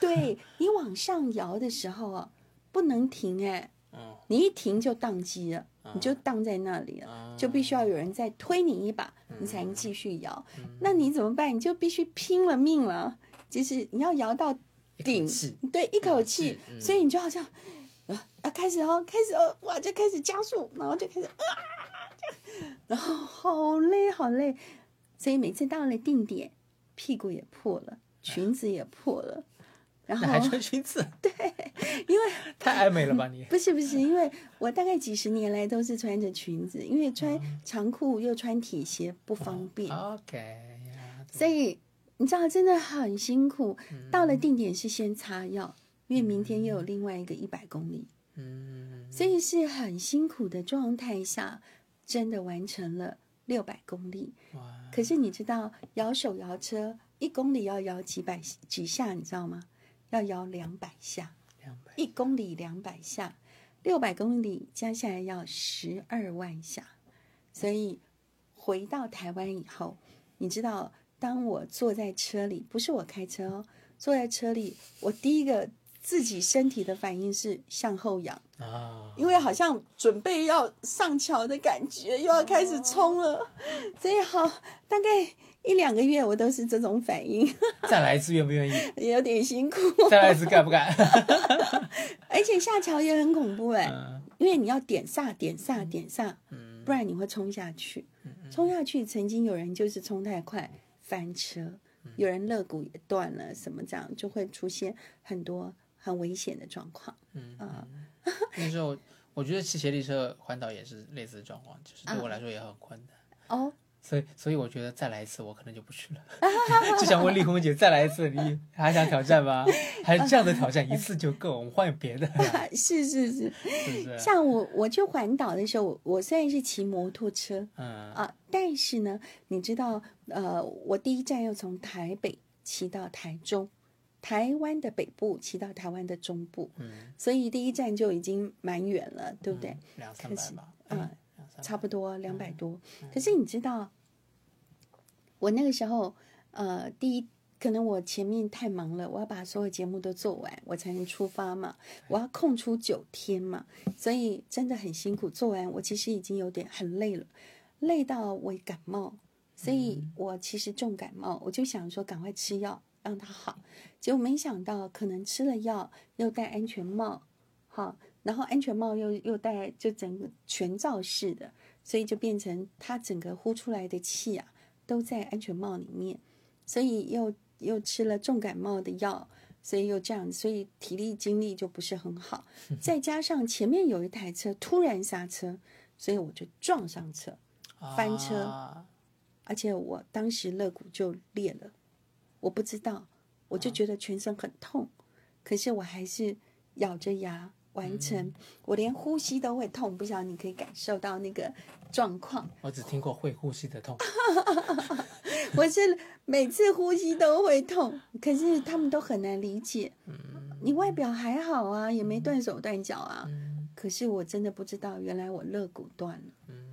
Speaker 2: 对你往上摇的时候啊，不能停哎、
Speaker 1: 嗯
Speaker 2: 你一停就宕机了，你就宕在那里了，
Speaker 1: 啊
Speaker 2: 就必须要有人再推你一把，你才
Speaker 1: 嗯
Speaker 2: 能继续摇。那你怎么办？你就必须拼了命了，就是你要摇到顶，对，一口
Speaker 1: 口
Speaker 2: 气所以你就好像啊啊开始哦，开始哦，哇就开始加速，然后就开始啊，<laughs> 然后好累好累，所以每次到了定点，屁股也破了，裙子也破了，然
Speaker 1: 后还穿裙子，<laughs> 对
Speaker 2: 因为 <laughs>
Speaker 1: 太爱美了吧你？
Speaker 2: 不是不是，因为我大概几十年来都是穿着裙子，因为穿长裤又穿铁鞋不方便
Speaker 1: ，OK 呀，
Speaker 2: 所以你知道真的很辛苦。到了定点是先擦药，因为明天又有另外一个一百公里，
Speaker 1: 嗯，
Speaker 2: 所以是很辛苦的状态下，真的完成了六百公里。
Speaker 1: 哇，
Speaker 2: 可是你知道摇手摇车一公里要摇几百几下，你知道吗？要摇两百下。
Speaker 1: 两百，
Speaker 2: 一公里两百下，六百公里加下来要十二万下。所以回到台湾以后，你知道，当我坐在车里，不是我开车哦，坐在车里，我第一个自己身体的反应是向后仰，
Speaker 1: 啊，
Speaker 2: 因为好像准备要上桥的感觉，又要开始冲了。所以好，大概一两个月我都是这种反应，<laughs>
Speaker 1: 再来一次愿不愿意？
Speaker 2: 有点辛苦，
Speaker 1: 再来一次敢不敢？<laughs>
Speaker 2: 而且下桥也很恐怖哎、
Speaker 1: 嗯
Speaker 2: 因为你要点刹、点刹、点刹，
Speaker 1: 嗯
Speaker 2: 不然你会冲下去。冲下去，曾经有人就是冲太快翻车，
Speaker 1: 嗯
Speaker 2: 有人肋骨也断了，什么这样就会出现很多很危险的状况。
Speaker 1: 嗯
Speaker 2: 啊 <laughs>
Speaker 1: 那时候我觉得骑斜力车环岛也是类似的状况，就是对我来说也很困难。
Speaker 2: 哦，
Speaker 1: 所以，所以我觉得再来一次，我可能就不去了。<laughs> 就想问丽红姐，再来一次，你还想挑战吗？还是这样的挑战一次就够？我们换别的，<laughs>
Speaker 2: 是是是，
Speaker 1: 是是？
Speaker 2: 像我我去环岛的时候，我我虽然是骑摩托车
Speaker 1: 嗯
Speaker 2: 啊，但是呢，你知道，呃，我第一站要从台北骑到台中，台湾的北部骑到台湾的中部，
Speaker 1: 嗯，
Speaker 2: 所以第一站就已经蛮远了，对不对？
Speaker 1: 两三百吧，
Speaker 2: 嗯差不多两百多。
Speaker 1: 嗯
Speaker 2: 可是你知道，我那个时候，呃，第一，可能我前面太忙了，我要把所有节目都做完，我才能出发嘛。我要空出九天嘛，所以真的很辛苦。做完，我其实已经有点很累了，累到我感冒，所以我其实重感冒，我就想说赶快吃药让它好。结果没想到，可能吃了药又戴安全帽，好，然后安全帽又又戴就整个全罩式的，所以就变成它整个呼出来的气啊都在安全帽里面，所以又又吃了重感冒的药，所以又这样，所以体力精力就不是很好，<laughs> 再加上前面有一台车突然刹车，所以我就撞上车，翻车
Speaker 1: 啊
Speaker 2: 而且我当时肋骨就裂了，我不知道，我就觉得全身很痛，可是我还是咬着牙完成，我连呼吸都会痛，不知道你可以感受到那个状况。
Speaker 1: 我只听过会呼吸的痛，<laughs>
Speaker 2: 我是每次呼吸都会痛，可是他们都很难理解。你外表还好啊，也没断手断脚啊，可是我真的不知道，原来我肋骨断了。嗯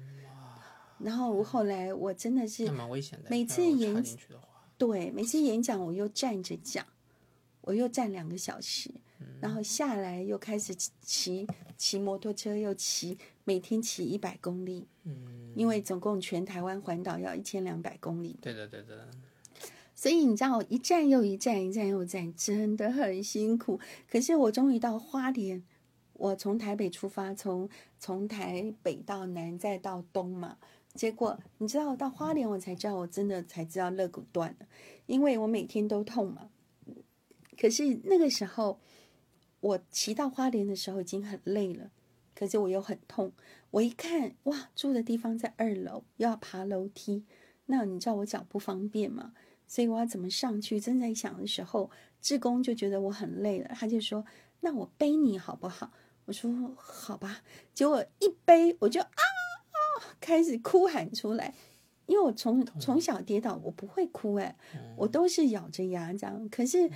Speaker 2: 然后后来我真的是
Speaker 1: 那蛮危险的。
Speaker 2: 每次演对，每次演讲我又站着讲，我又站两个小时，然后下来又开始骑骑骑摩托车，又骑，每天骑一百公里，
Speaker 1: 嗯，
Speaker 2: 因为总共全台湾环岛要一千两百公里，
Speaker 1: 对的对的，
Speaker 2: 所以你知道一站又一站，一站又一站，真的很辛苦。可是我终于到花莲，我从台北出发，从从台北到南再到东嘛。结果你知道到花莲，我才知道我真的才知道肋骨断了，因为我每天都痛嘛。可是那个时候，我骑到花莲的时候已经很累了，可是我又很痛。我一看，哇，住的地方在二楼，又要爬楼梯，那你知道我脚不方便嘛？所以我要怎么上去？正在想的时候，志工就觉得我很累了，他就说：“那我背你好不好？”我说：“好吧。”结果一背，我就啊啊开始哭喊出来，因为我从从小跌倒，我不会哭哎、我都是咬着牙这样。可是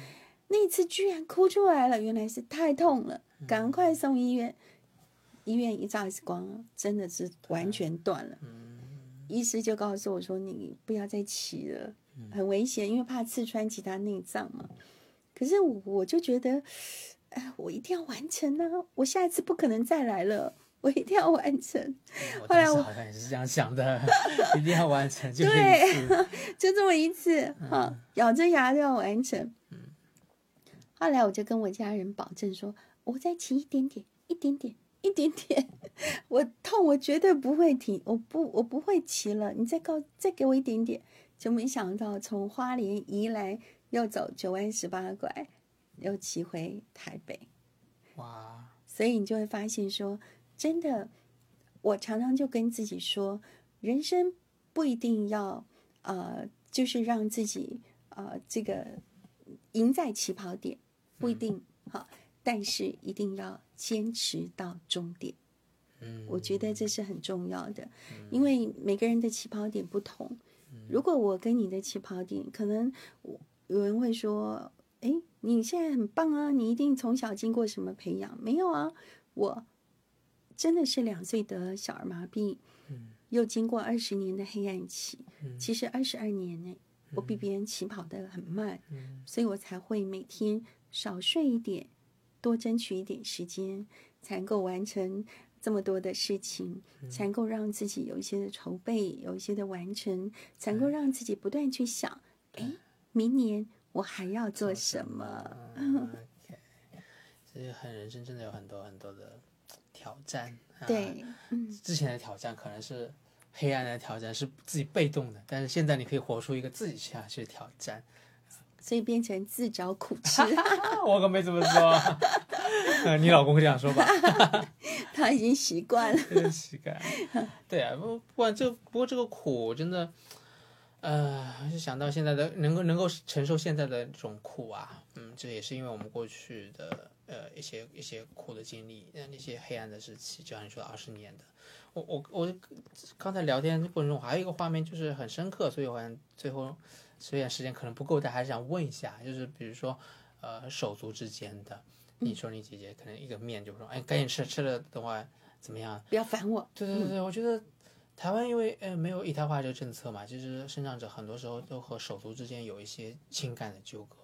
Speaker 2: 那一次居然哭出来了，原来是太痛了，赶快送医院。医院一照 X 光，真的是完全断了。医师就告诉我说：“你不要再骑了，很危险，因为怕刺穿其他内脏嘛。”可是我我就觉得，哎，我一定要完成啊！我下一次不可能再来了，我一定要完成。<laughs>
Speaker 1: 我
Speaker 2: 后来我
Speaker 1: 也是这样想的，<laughs> 一定要完成，就 <laughs>
Speaker 2: 对。就这么一次，哈、咬着牙都要完成。后来我就跟我家人保证说，我再骑一点点，一点点，一点点。<laughs> 我痛，我绝对不会停，我不，我不会骑了。你再告，再给我一点点。就没想到从花莲宜来又走九弯十八拐，又骑回台北。
Speaker 1: 哇，
Speaker 2: 所以你就会发现说，真的，我常常就跟自己说，人生不一定要呃，就是让自己呃这个赢在起跑点，不一定好，但是一定要坚持到终点。
Speaker 1: 嗯，
Speaker 2: 我觉得这是很重要的，因为每个人的起跑点不同。如果我跟你的起跑点，可能有人会说：“哎，你现在很棒啊，你一定从小经过什么培养？”没有啊，我真的是两岁得小儿麻痹，又经过二十年的黑暗期，其实二十二年呢，我比别人起跑的很慢，所以我才会每天少睡一点，多争取一点时间，才能够完成这么多的事情，才能够让自己有一些的筹备，有一些的完成，才能够让自己不断去想，哎，明年我还要做什么？<laughs>
Speaker 1: 所以很人生真的有很多很多的挑战。啊、
Speaker 2: 对，嗯，
Speaker 1: 之前的挑战可能是黑暗的挑战，是自己被动的，但是现在你可以活出一个自己下去的挑战。
Speaker 2: 所以变成自找苦吃，<laughs>
Speaker 1: 我可没这么说，<laughs> 呃你老公会这样说吧，<laughs>
Speaker 2: 他已经习惯了。
Speaker 1: 真是干。对啊，不不管这不过这个苦真的，呃，就想到现在的能够能够承受现在的这种苦啊，嗯，这也是因为我们过去的呃一些一些苦的经历，那那些黑暗的时期，就像你说的二十年的，我我我刚才聊天过程中还有一个画面就是很深刻，所以我想最后虽然时间可能不够，但还是想问一下，就是比如说呃手足之间的，你说你姐姐可能一个面就说哎赶紧吃吃了的话怎么样？
Speaker 2: 不要烦我。
Speaker 1: 对对对，我觉得台湾因为呃没有一胎化这个政策嘛，其实生长者很多时候都和手足之间有一些情感的纠葛。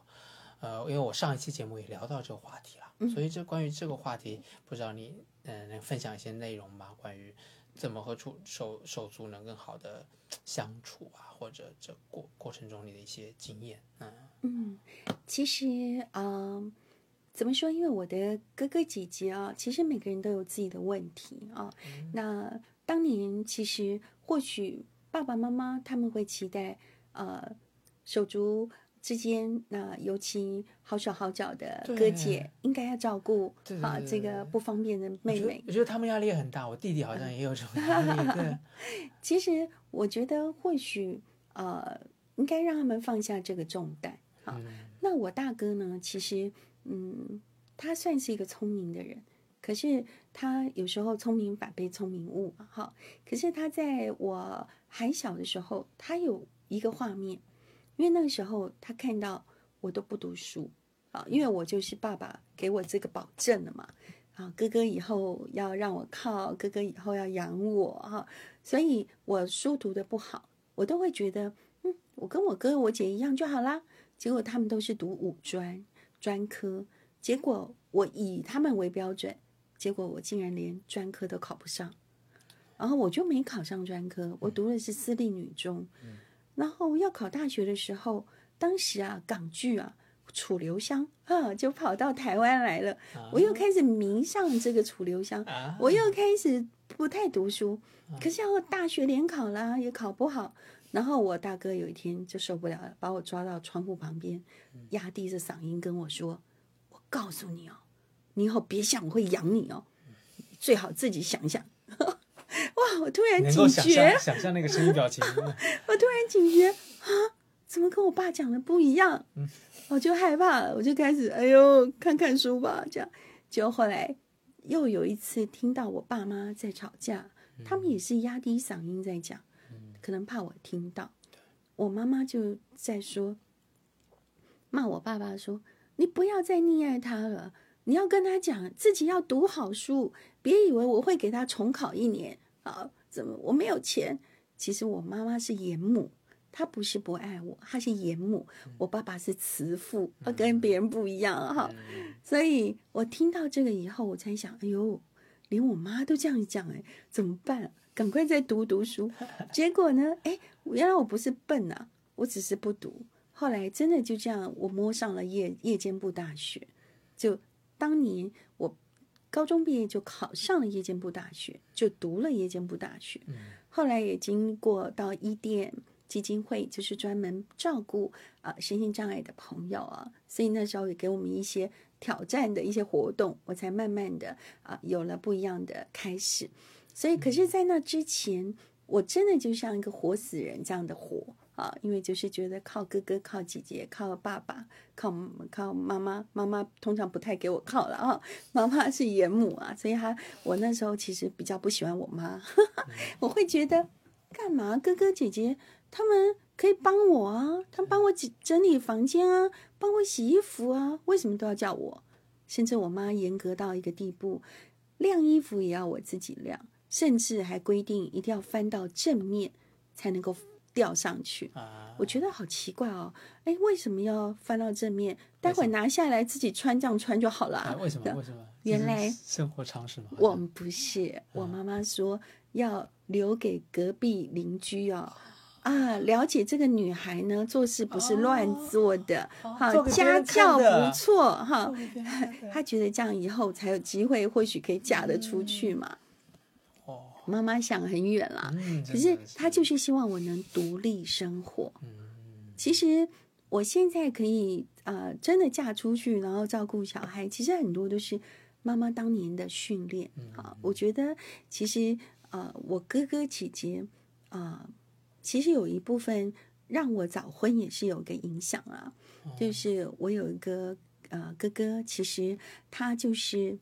Speaker 1: 呃，因为我上一期节目也聊到这个话题了，所以这关于这个话题，不知道你嗯、呃能分享一些内容吗？关于怎么和处手手足能更好的相处啊，或者这过过程中你的一些经验，嗯
Speaker 2: 嗯，其实啊、呃怎么说？因为我的哥哥姐姐啊，其实每个人都有自己的问题啊。那当年其实或许爸爸妈妈他们会期待，呃，手足之间，那尤其好手好脚的哥姐应该要照顾啊这个不方便的妹妹。
Speaker 1: 我觉得他们压力也很大，我弟弟好像也有这种压力，对，<laughs>
Speaker 2: 其实我觉得或许呃，应该让他们放下这个重担。好，那我大哥呢，其实嗯，他算是一个聪明的人，可是他有时候聪明反被聪明误嘛，哈。可是他在我还小的时候，他有一个画面，因为那个时候他看到我都不读书啊，因为我就是爸爸给我这个保证了嘛。啊，哥哥以后要让我靠，哥哥以后要养我哈，所以我书读的不好，我都会觉得，嗯，我跟我哥我姐一样就好啦。结果他们都是读五专专科，结果我以他们为标准，结果我竟然连专科都考不上，然后我就没考上专科，我读的是私立女中，然后要考大学的时候，当时啊港剧啊。楚留香啊，就跑到台湾来了。我又开始迷上这个楚留香，我又开始不太读书。可是要大学联考啦，也考不好。然后我大哥有一天就受不了了，把我抓到窗户旁边，压低着嗓音跟我说：“我告诉你哦，你以后别想我会养你哦，最好自己想想。”哇！我突然警觉，
Speaker 1: 想象那个声音表情。<laughs>
Speaker 2: 我突然警觉啊，怎么跟我爸讲的不一样？我就害怕了，我就开始哎呦，看看书吧，这样。结果后来又有一次听到我爸妈在吵架，他们也是压低嗓音在讲，可能怕我听到。我妈妈就在说，骂我爸爸说：“你不要再溺爱他了，你要跟他讲自己要读好书，别以为我会给他重考一年啊！怎么我没有钱？其实我妈妈是严母。”她不是不爱我，她是严母。我爸爸是慈父，跟别人不一样哈。所以我听到这个以后，我才想，哎呦，连我妈都这样讲，哎，怎么办？赶快再读读书。<laughs> 结果呢，哎，原来我不是笨啊，我只是不读。后来真的就这样，我摸上了夜夜间部大学。就当年我高中毕业就考上了夜间部大学，就读了夜间部大学。后来也经过到伊甸。基金会就是专门照顾啊身心障碍的朋友啊，所以那时候也给我们一些挑战的一些活动，我才慢慢的啊有了不一样的开始。所以，可是，在那之前，我真的就像一个活死人这样的活啊，因为就是觉得靠哥哥、靠姐姐、靠爸爸、靠靠妈妈，妈妈通常不太给我靠了啊，妈妈是严母啊，所以她我那时候其实比较不喜欢我妈，<laughs> 我会觉得干嘛哥哥姐姐。他们可以帮我啊，他们帮我整整理房间啊，帮我洗衣服啊，为什么都要叫我？甚至我妈严格到一个地步，晾衣服也要我自己晾，甚至还规定一定要翻到正面才能够吊上去。啊我觉得好奇怪哦，哎，为什么要翻到正面？待会拿下来自己穿，这样穿就好了。
Speaker 1: 啊为什么？为什么？<laughs>
Speaker 2: 原来
Speaker 1: 生活常识嘛。
Speaker 2: 我们不是，我妈妈说要留给隔壁邻居哦。啊，了解这个女孩呢，做事不是乱做的，好家教不错哈。她觉得这样以后才有机会，或许可以嫁得出去嘛。哦，妈妈想很远了，可是她就是希望我能独立生活。其实我现在可以啊，真的嫁出去，然后照顾小孩，其实很多都是妈妈当年的训练啊。我觉得其实呃，我哥哥姐姐啊。其实有一部分让我早婚也是有个影响啊，就是我有一个呃哥哥，其实他就是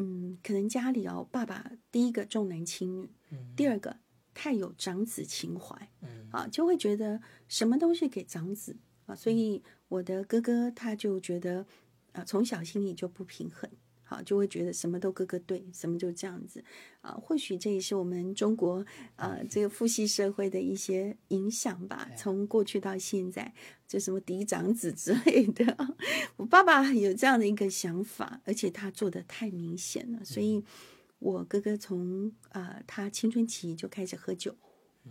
Speaker 2: 嗯，可能家里哦，爸爸第一个重男轻女，第二个太有长子情怀，啊，就会觉得什么东西给长子啊，所以我的哥哥他就觉得啊，从小心里就不平衡。好，就会觉得什么都哥哥对，什么就这样子，啊，或许这也是我们中国呃这个父系社会的一些影响吧。从过去到现在，就什么嫡长子之类的，<laughs> 我爸爸有这样的一个想法，而且他做的太明显了，所以我哥哥从啊他青春期就开始喝酒，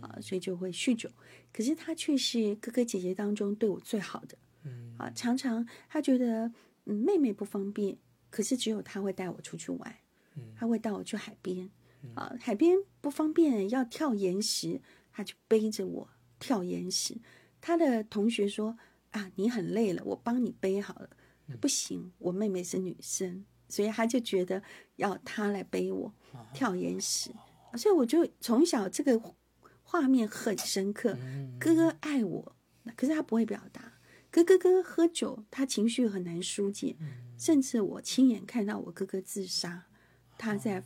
Speaker 2: 啊，所以就会酗酒。可是他却是哥哥姐姐当中对我最好的，嗯，啊，常常他觉得嗯妹妹不方便。可是只有他会带我出去玩，他会带我去海边，啊，海边不方便要跳岩石，他就背着我跳岩石。他的同学说：“啊，你很累了，我帮你背好了。”不行，我妹妹是女生，所以他就觉得要他来背我跳岩石。所以我就从小这个画面很深刻。哥哥爱我，可是他不会表达。哥哥哥喝酒，他情绪很难疏解。甚至我亲眼看到我哥哥自杀，他在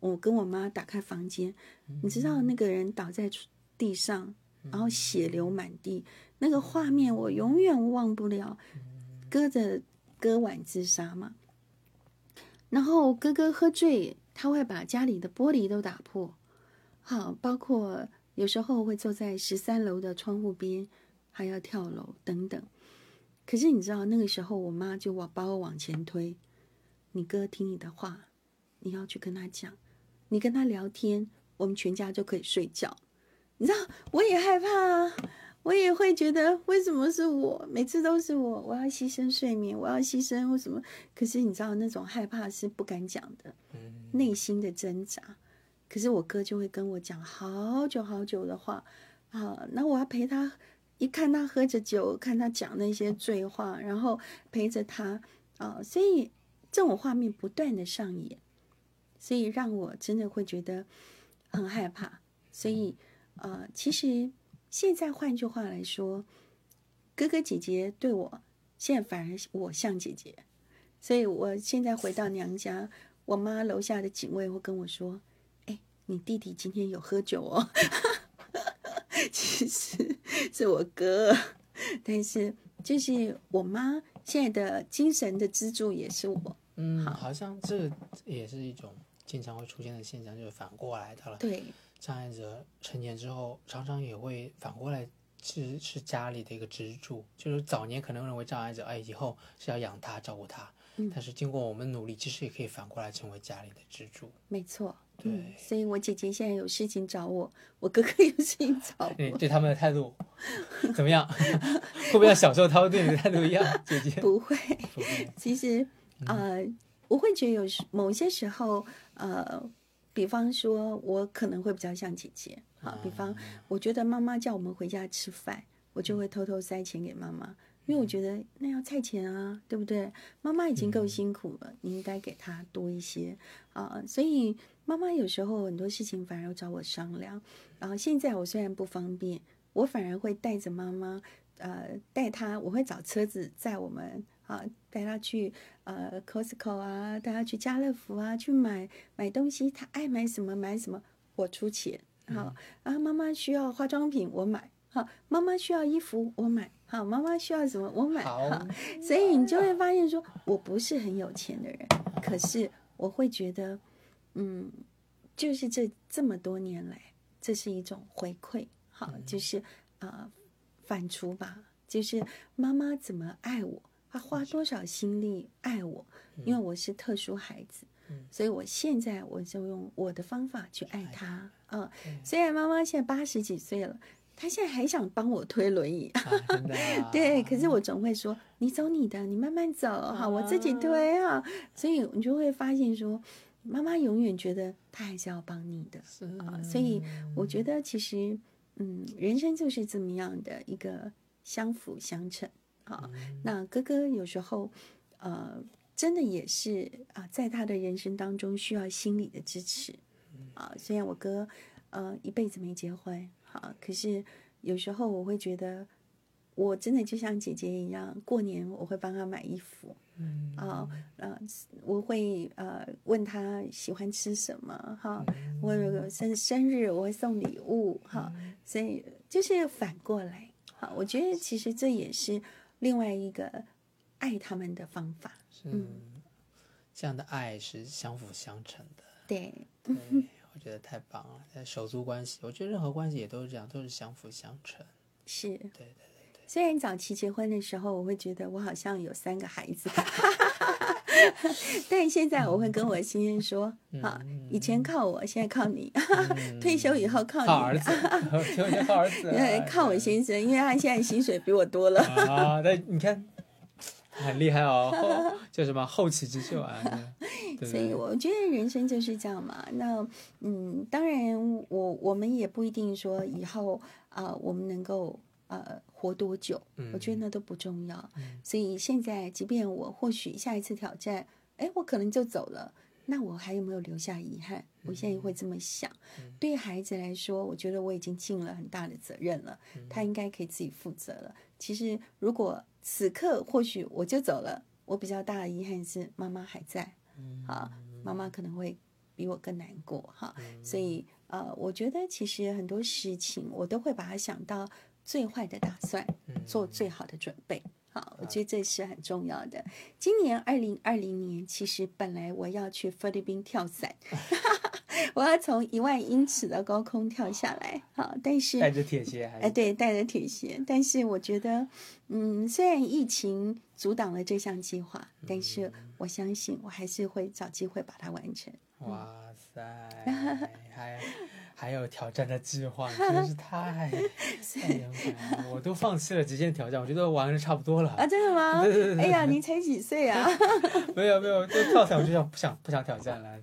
Speaker 2: 我跟我妈打开房间，你知道那个人倒在地上，然后血流满地，那个画面我永远忘不了。割着割腕自杀嘛，然后哥哥喝醉，他会把家里的玻璃都打破，好，包括有时候会坐在十三楼的窗户边，还要跳楼等等。可是你知道那个时候，我妈就往把我往前推，你哥听你的话，你要去跟他讲，你跟他聊天，我们全家就可以睡觉。你知道，我也害怕啊。我也会觉得，为什么是我？每次都是我，我要牺牲睡眠，我要牺牲为什么？可是你知道，那种害怕是不敢讲的，内心的挣扎。可是我哥就会跟我讲好久好久的话啊，那我要陪他，一看他喝着酒，看他讲那些醉话，然后陪着他啊，所以这种画面不断的上演，所以让我真的会觉得很害怕。所以呃，其实。现在换句话来说，哥哥姐姐对我，现在反而我像姐姐，所以我现在回到娘家，我妈楼下的警卫会跟我说：“哎，你弟弟今天有喝酒哦。” <laughs> 其 <laughs> 实是我哥，但是就是我妈现在的精神的支柱也是我。
Speaker 1: 嗯，好像这也是一种经常会出现的现象，就是反过来的了。
Speaker 2: 对。
Speaker 1: 障碍者成年之后，常常也会反过来是是家里的一个支柱。就是早年可能认为障碍者，哎，以后是要养他、照顾他。嗯。但是经过我们努力，其实也可以反过来成为家里的支柱。
Speaker 2: 没错。
Speaker 1: 对。
Speaker 2: 所以我姐姐现在有事情找我，我哥哥有事情找我。
Speaker 1: 对，对他们的态度怎么样？<laughs> 会不会像小时候他们对你的态度一样？姐姐
Speaker 2: 不会。其实，呃，我会觉得有时某些时候，呃。比方说，我可能会比较像姐姐啊。比方，我觉得妈妈叫我们回家吃饭，我就会偷偷塞钱给妈妈，因为我觉得那要菜钱啊，对不对？妈妈已经够辛苦了，你应该给她多一些啊。所以妈妈有时候很多事情反而要找我商量。然后现在我虽然不方便，我反而会带着妈妈，呃，带她，我会找车子载我们。啊，带她去呃，Costco 啊，带她去家乐福啊，去买买东西，她爱买什么买什么，我出钱。好，啊，妈妈需要化妆品，我买。好，妈妈需要衣服，我买。好，妈妈需要什么，我买。好，所以你就会发现，说我不是很有钱的人，可是我会觉得，嗯，就是这这么多年来，这是一种回馈。好，就是啊，反刍吧，就是妈妈怎么爱我。她花多少心力爱我，因为我是特殊孩子，所以我现在我就用我的方法去爱他。嗯，虽然妈妈现在八十几岁了，她现在还想帮我推轮椅，<laughs> 对，可是我总会说你走你的，你慢慢走，好，我自己推啊。所以你就会发现说，妈妈永远觉得她还是要帮你的，啊。所以我觉得其实，嗯，人生就是这么样的一个相辅相成。好，那哥哥有时候，呃，真的也是啊，在他的人生当中需要心理的支持。啊，虽然我哥呃一辈子没结婚，好，可是有时候我会觉得，我真的就像姐姐一样，过年我会帮他买衣服，嗯，啊，呃，我会呃问他喜欢吃什么，哈，我生生日我会送礼物，哈，所以就是反过来，好，我觉得其实这也是。另外一个爱他们的方法，
Speaker 1: 嗯，这样的爱是相辅相成的。
Speaker 2: 对，<laughs>
Speaker 1: 对，我觉得太棒了。手足关系，我觉得任何关系也都是这样，都是相辅相成。
Speaker 2: 是，
Speaker 1: 对对对对。
Speaker 2: 虽然早期结婚的时候，我会觉得我好像有三个孩子。<laughs> 但现在我会跟我先生说啊，以前靠我，现在靠你。<laughs> 退休以后靠你。<laughs>
Speaker 1: 靠儿子。退休以后靠儿子。
Speaker 2: 靠我先生，因为他现在薪水比我多了。
Speaker 1: 啊，那你看，很厉害哦，叫什么后起之秀啊？
Speaker 2: 所以我觉得人生就是这样嘛。那嗯，当然我我们也不一定说以后啊，我们能够。呃，活多久？我觉得那都不重要。所以现在，即便我或许下一次挑战，哎，我可能就走了，那我还有没有留下遗憾？我现在会这么想。对孩子来说，我觉得我已经尽了很大的责任了，他应该可以自己负责了。其实，如果此刻或许我就走了，我比较大的遗憾是妈妈还在。啊，妈妈可能会比我更难过。哈，所以呃，我觉得其实很多事情我都会把它想到。最坏的打算，做最好的准备。好，我觉得这是很重要的。今年二零二零年，其实本来我要去菲律宾跳伞，<laughs> 我要从一万英尺的高空跳下来。好，但是
Speaker 1: 带着铁鞋还
Speaker 2: 哎，对，带着铁鞋。但是我觉得，嗯，虽然疫情阻挡了这项计划，但是我相信我还是会找机会把它完成。
Speaker 1: 哇塞，<laughs> 还还有挑战的计划，真是太 <laughs> 太了！我都放弃了极限挑战，我觉得玩的差不多了。
Speaker 2: 啊，真的吗？
Speaker 1: 对对对
Speaker 2: 哎呀，您才几岁啊？<laughs>
Speaker 1: 没有没有，就跳伞我就想不想不想挑战了，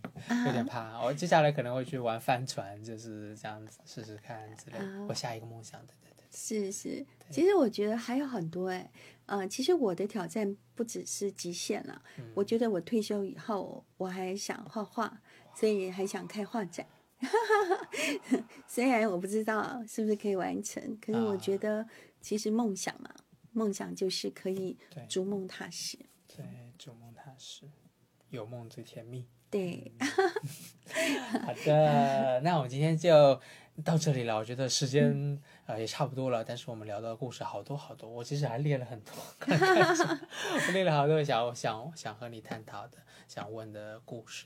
Speaker 1: 有点怕。我接下来可能会去玩帆船，就是这样子试试看之类。我下一个梦想，对对对。
Speaker 2: 是是，其实我觉得还有很多哎，嗯，其实我的挑战不只是极限了。我觉得我退休以后，我还想画画，所以还想开画展。<laughs> 虽然我不知道是不是可以完成，可是我觉得其实梦想嘛，梦想就是可以逐梦踏实。
Speaker 1: 对，逐梦踏实，有梦最甜蜜。
Speaker 2: 对，
Speaker 1: 好的，<laughs> 那我们今天就到这里了。我觉得时间呃也差不多了，但是我们聊的故事好多好多，我其实还列了很多，<laughs> 我列了好多想想想和你探讨的、想问的故事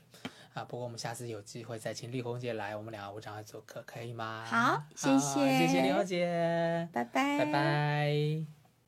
Speaker 1: 啊。不过我们下次有机会再请丽红姐来，我们两个无障碍做客，可以吗？
Speaker 2: 好，谢谢，
Speaker 1: 谢谢丽红姐，
Speaker 2: 拜拜，
Speaker 1: 拜拜。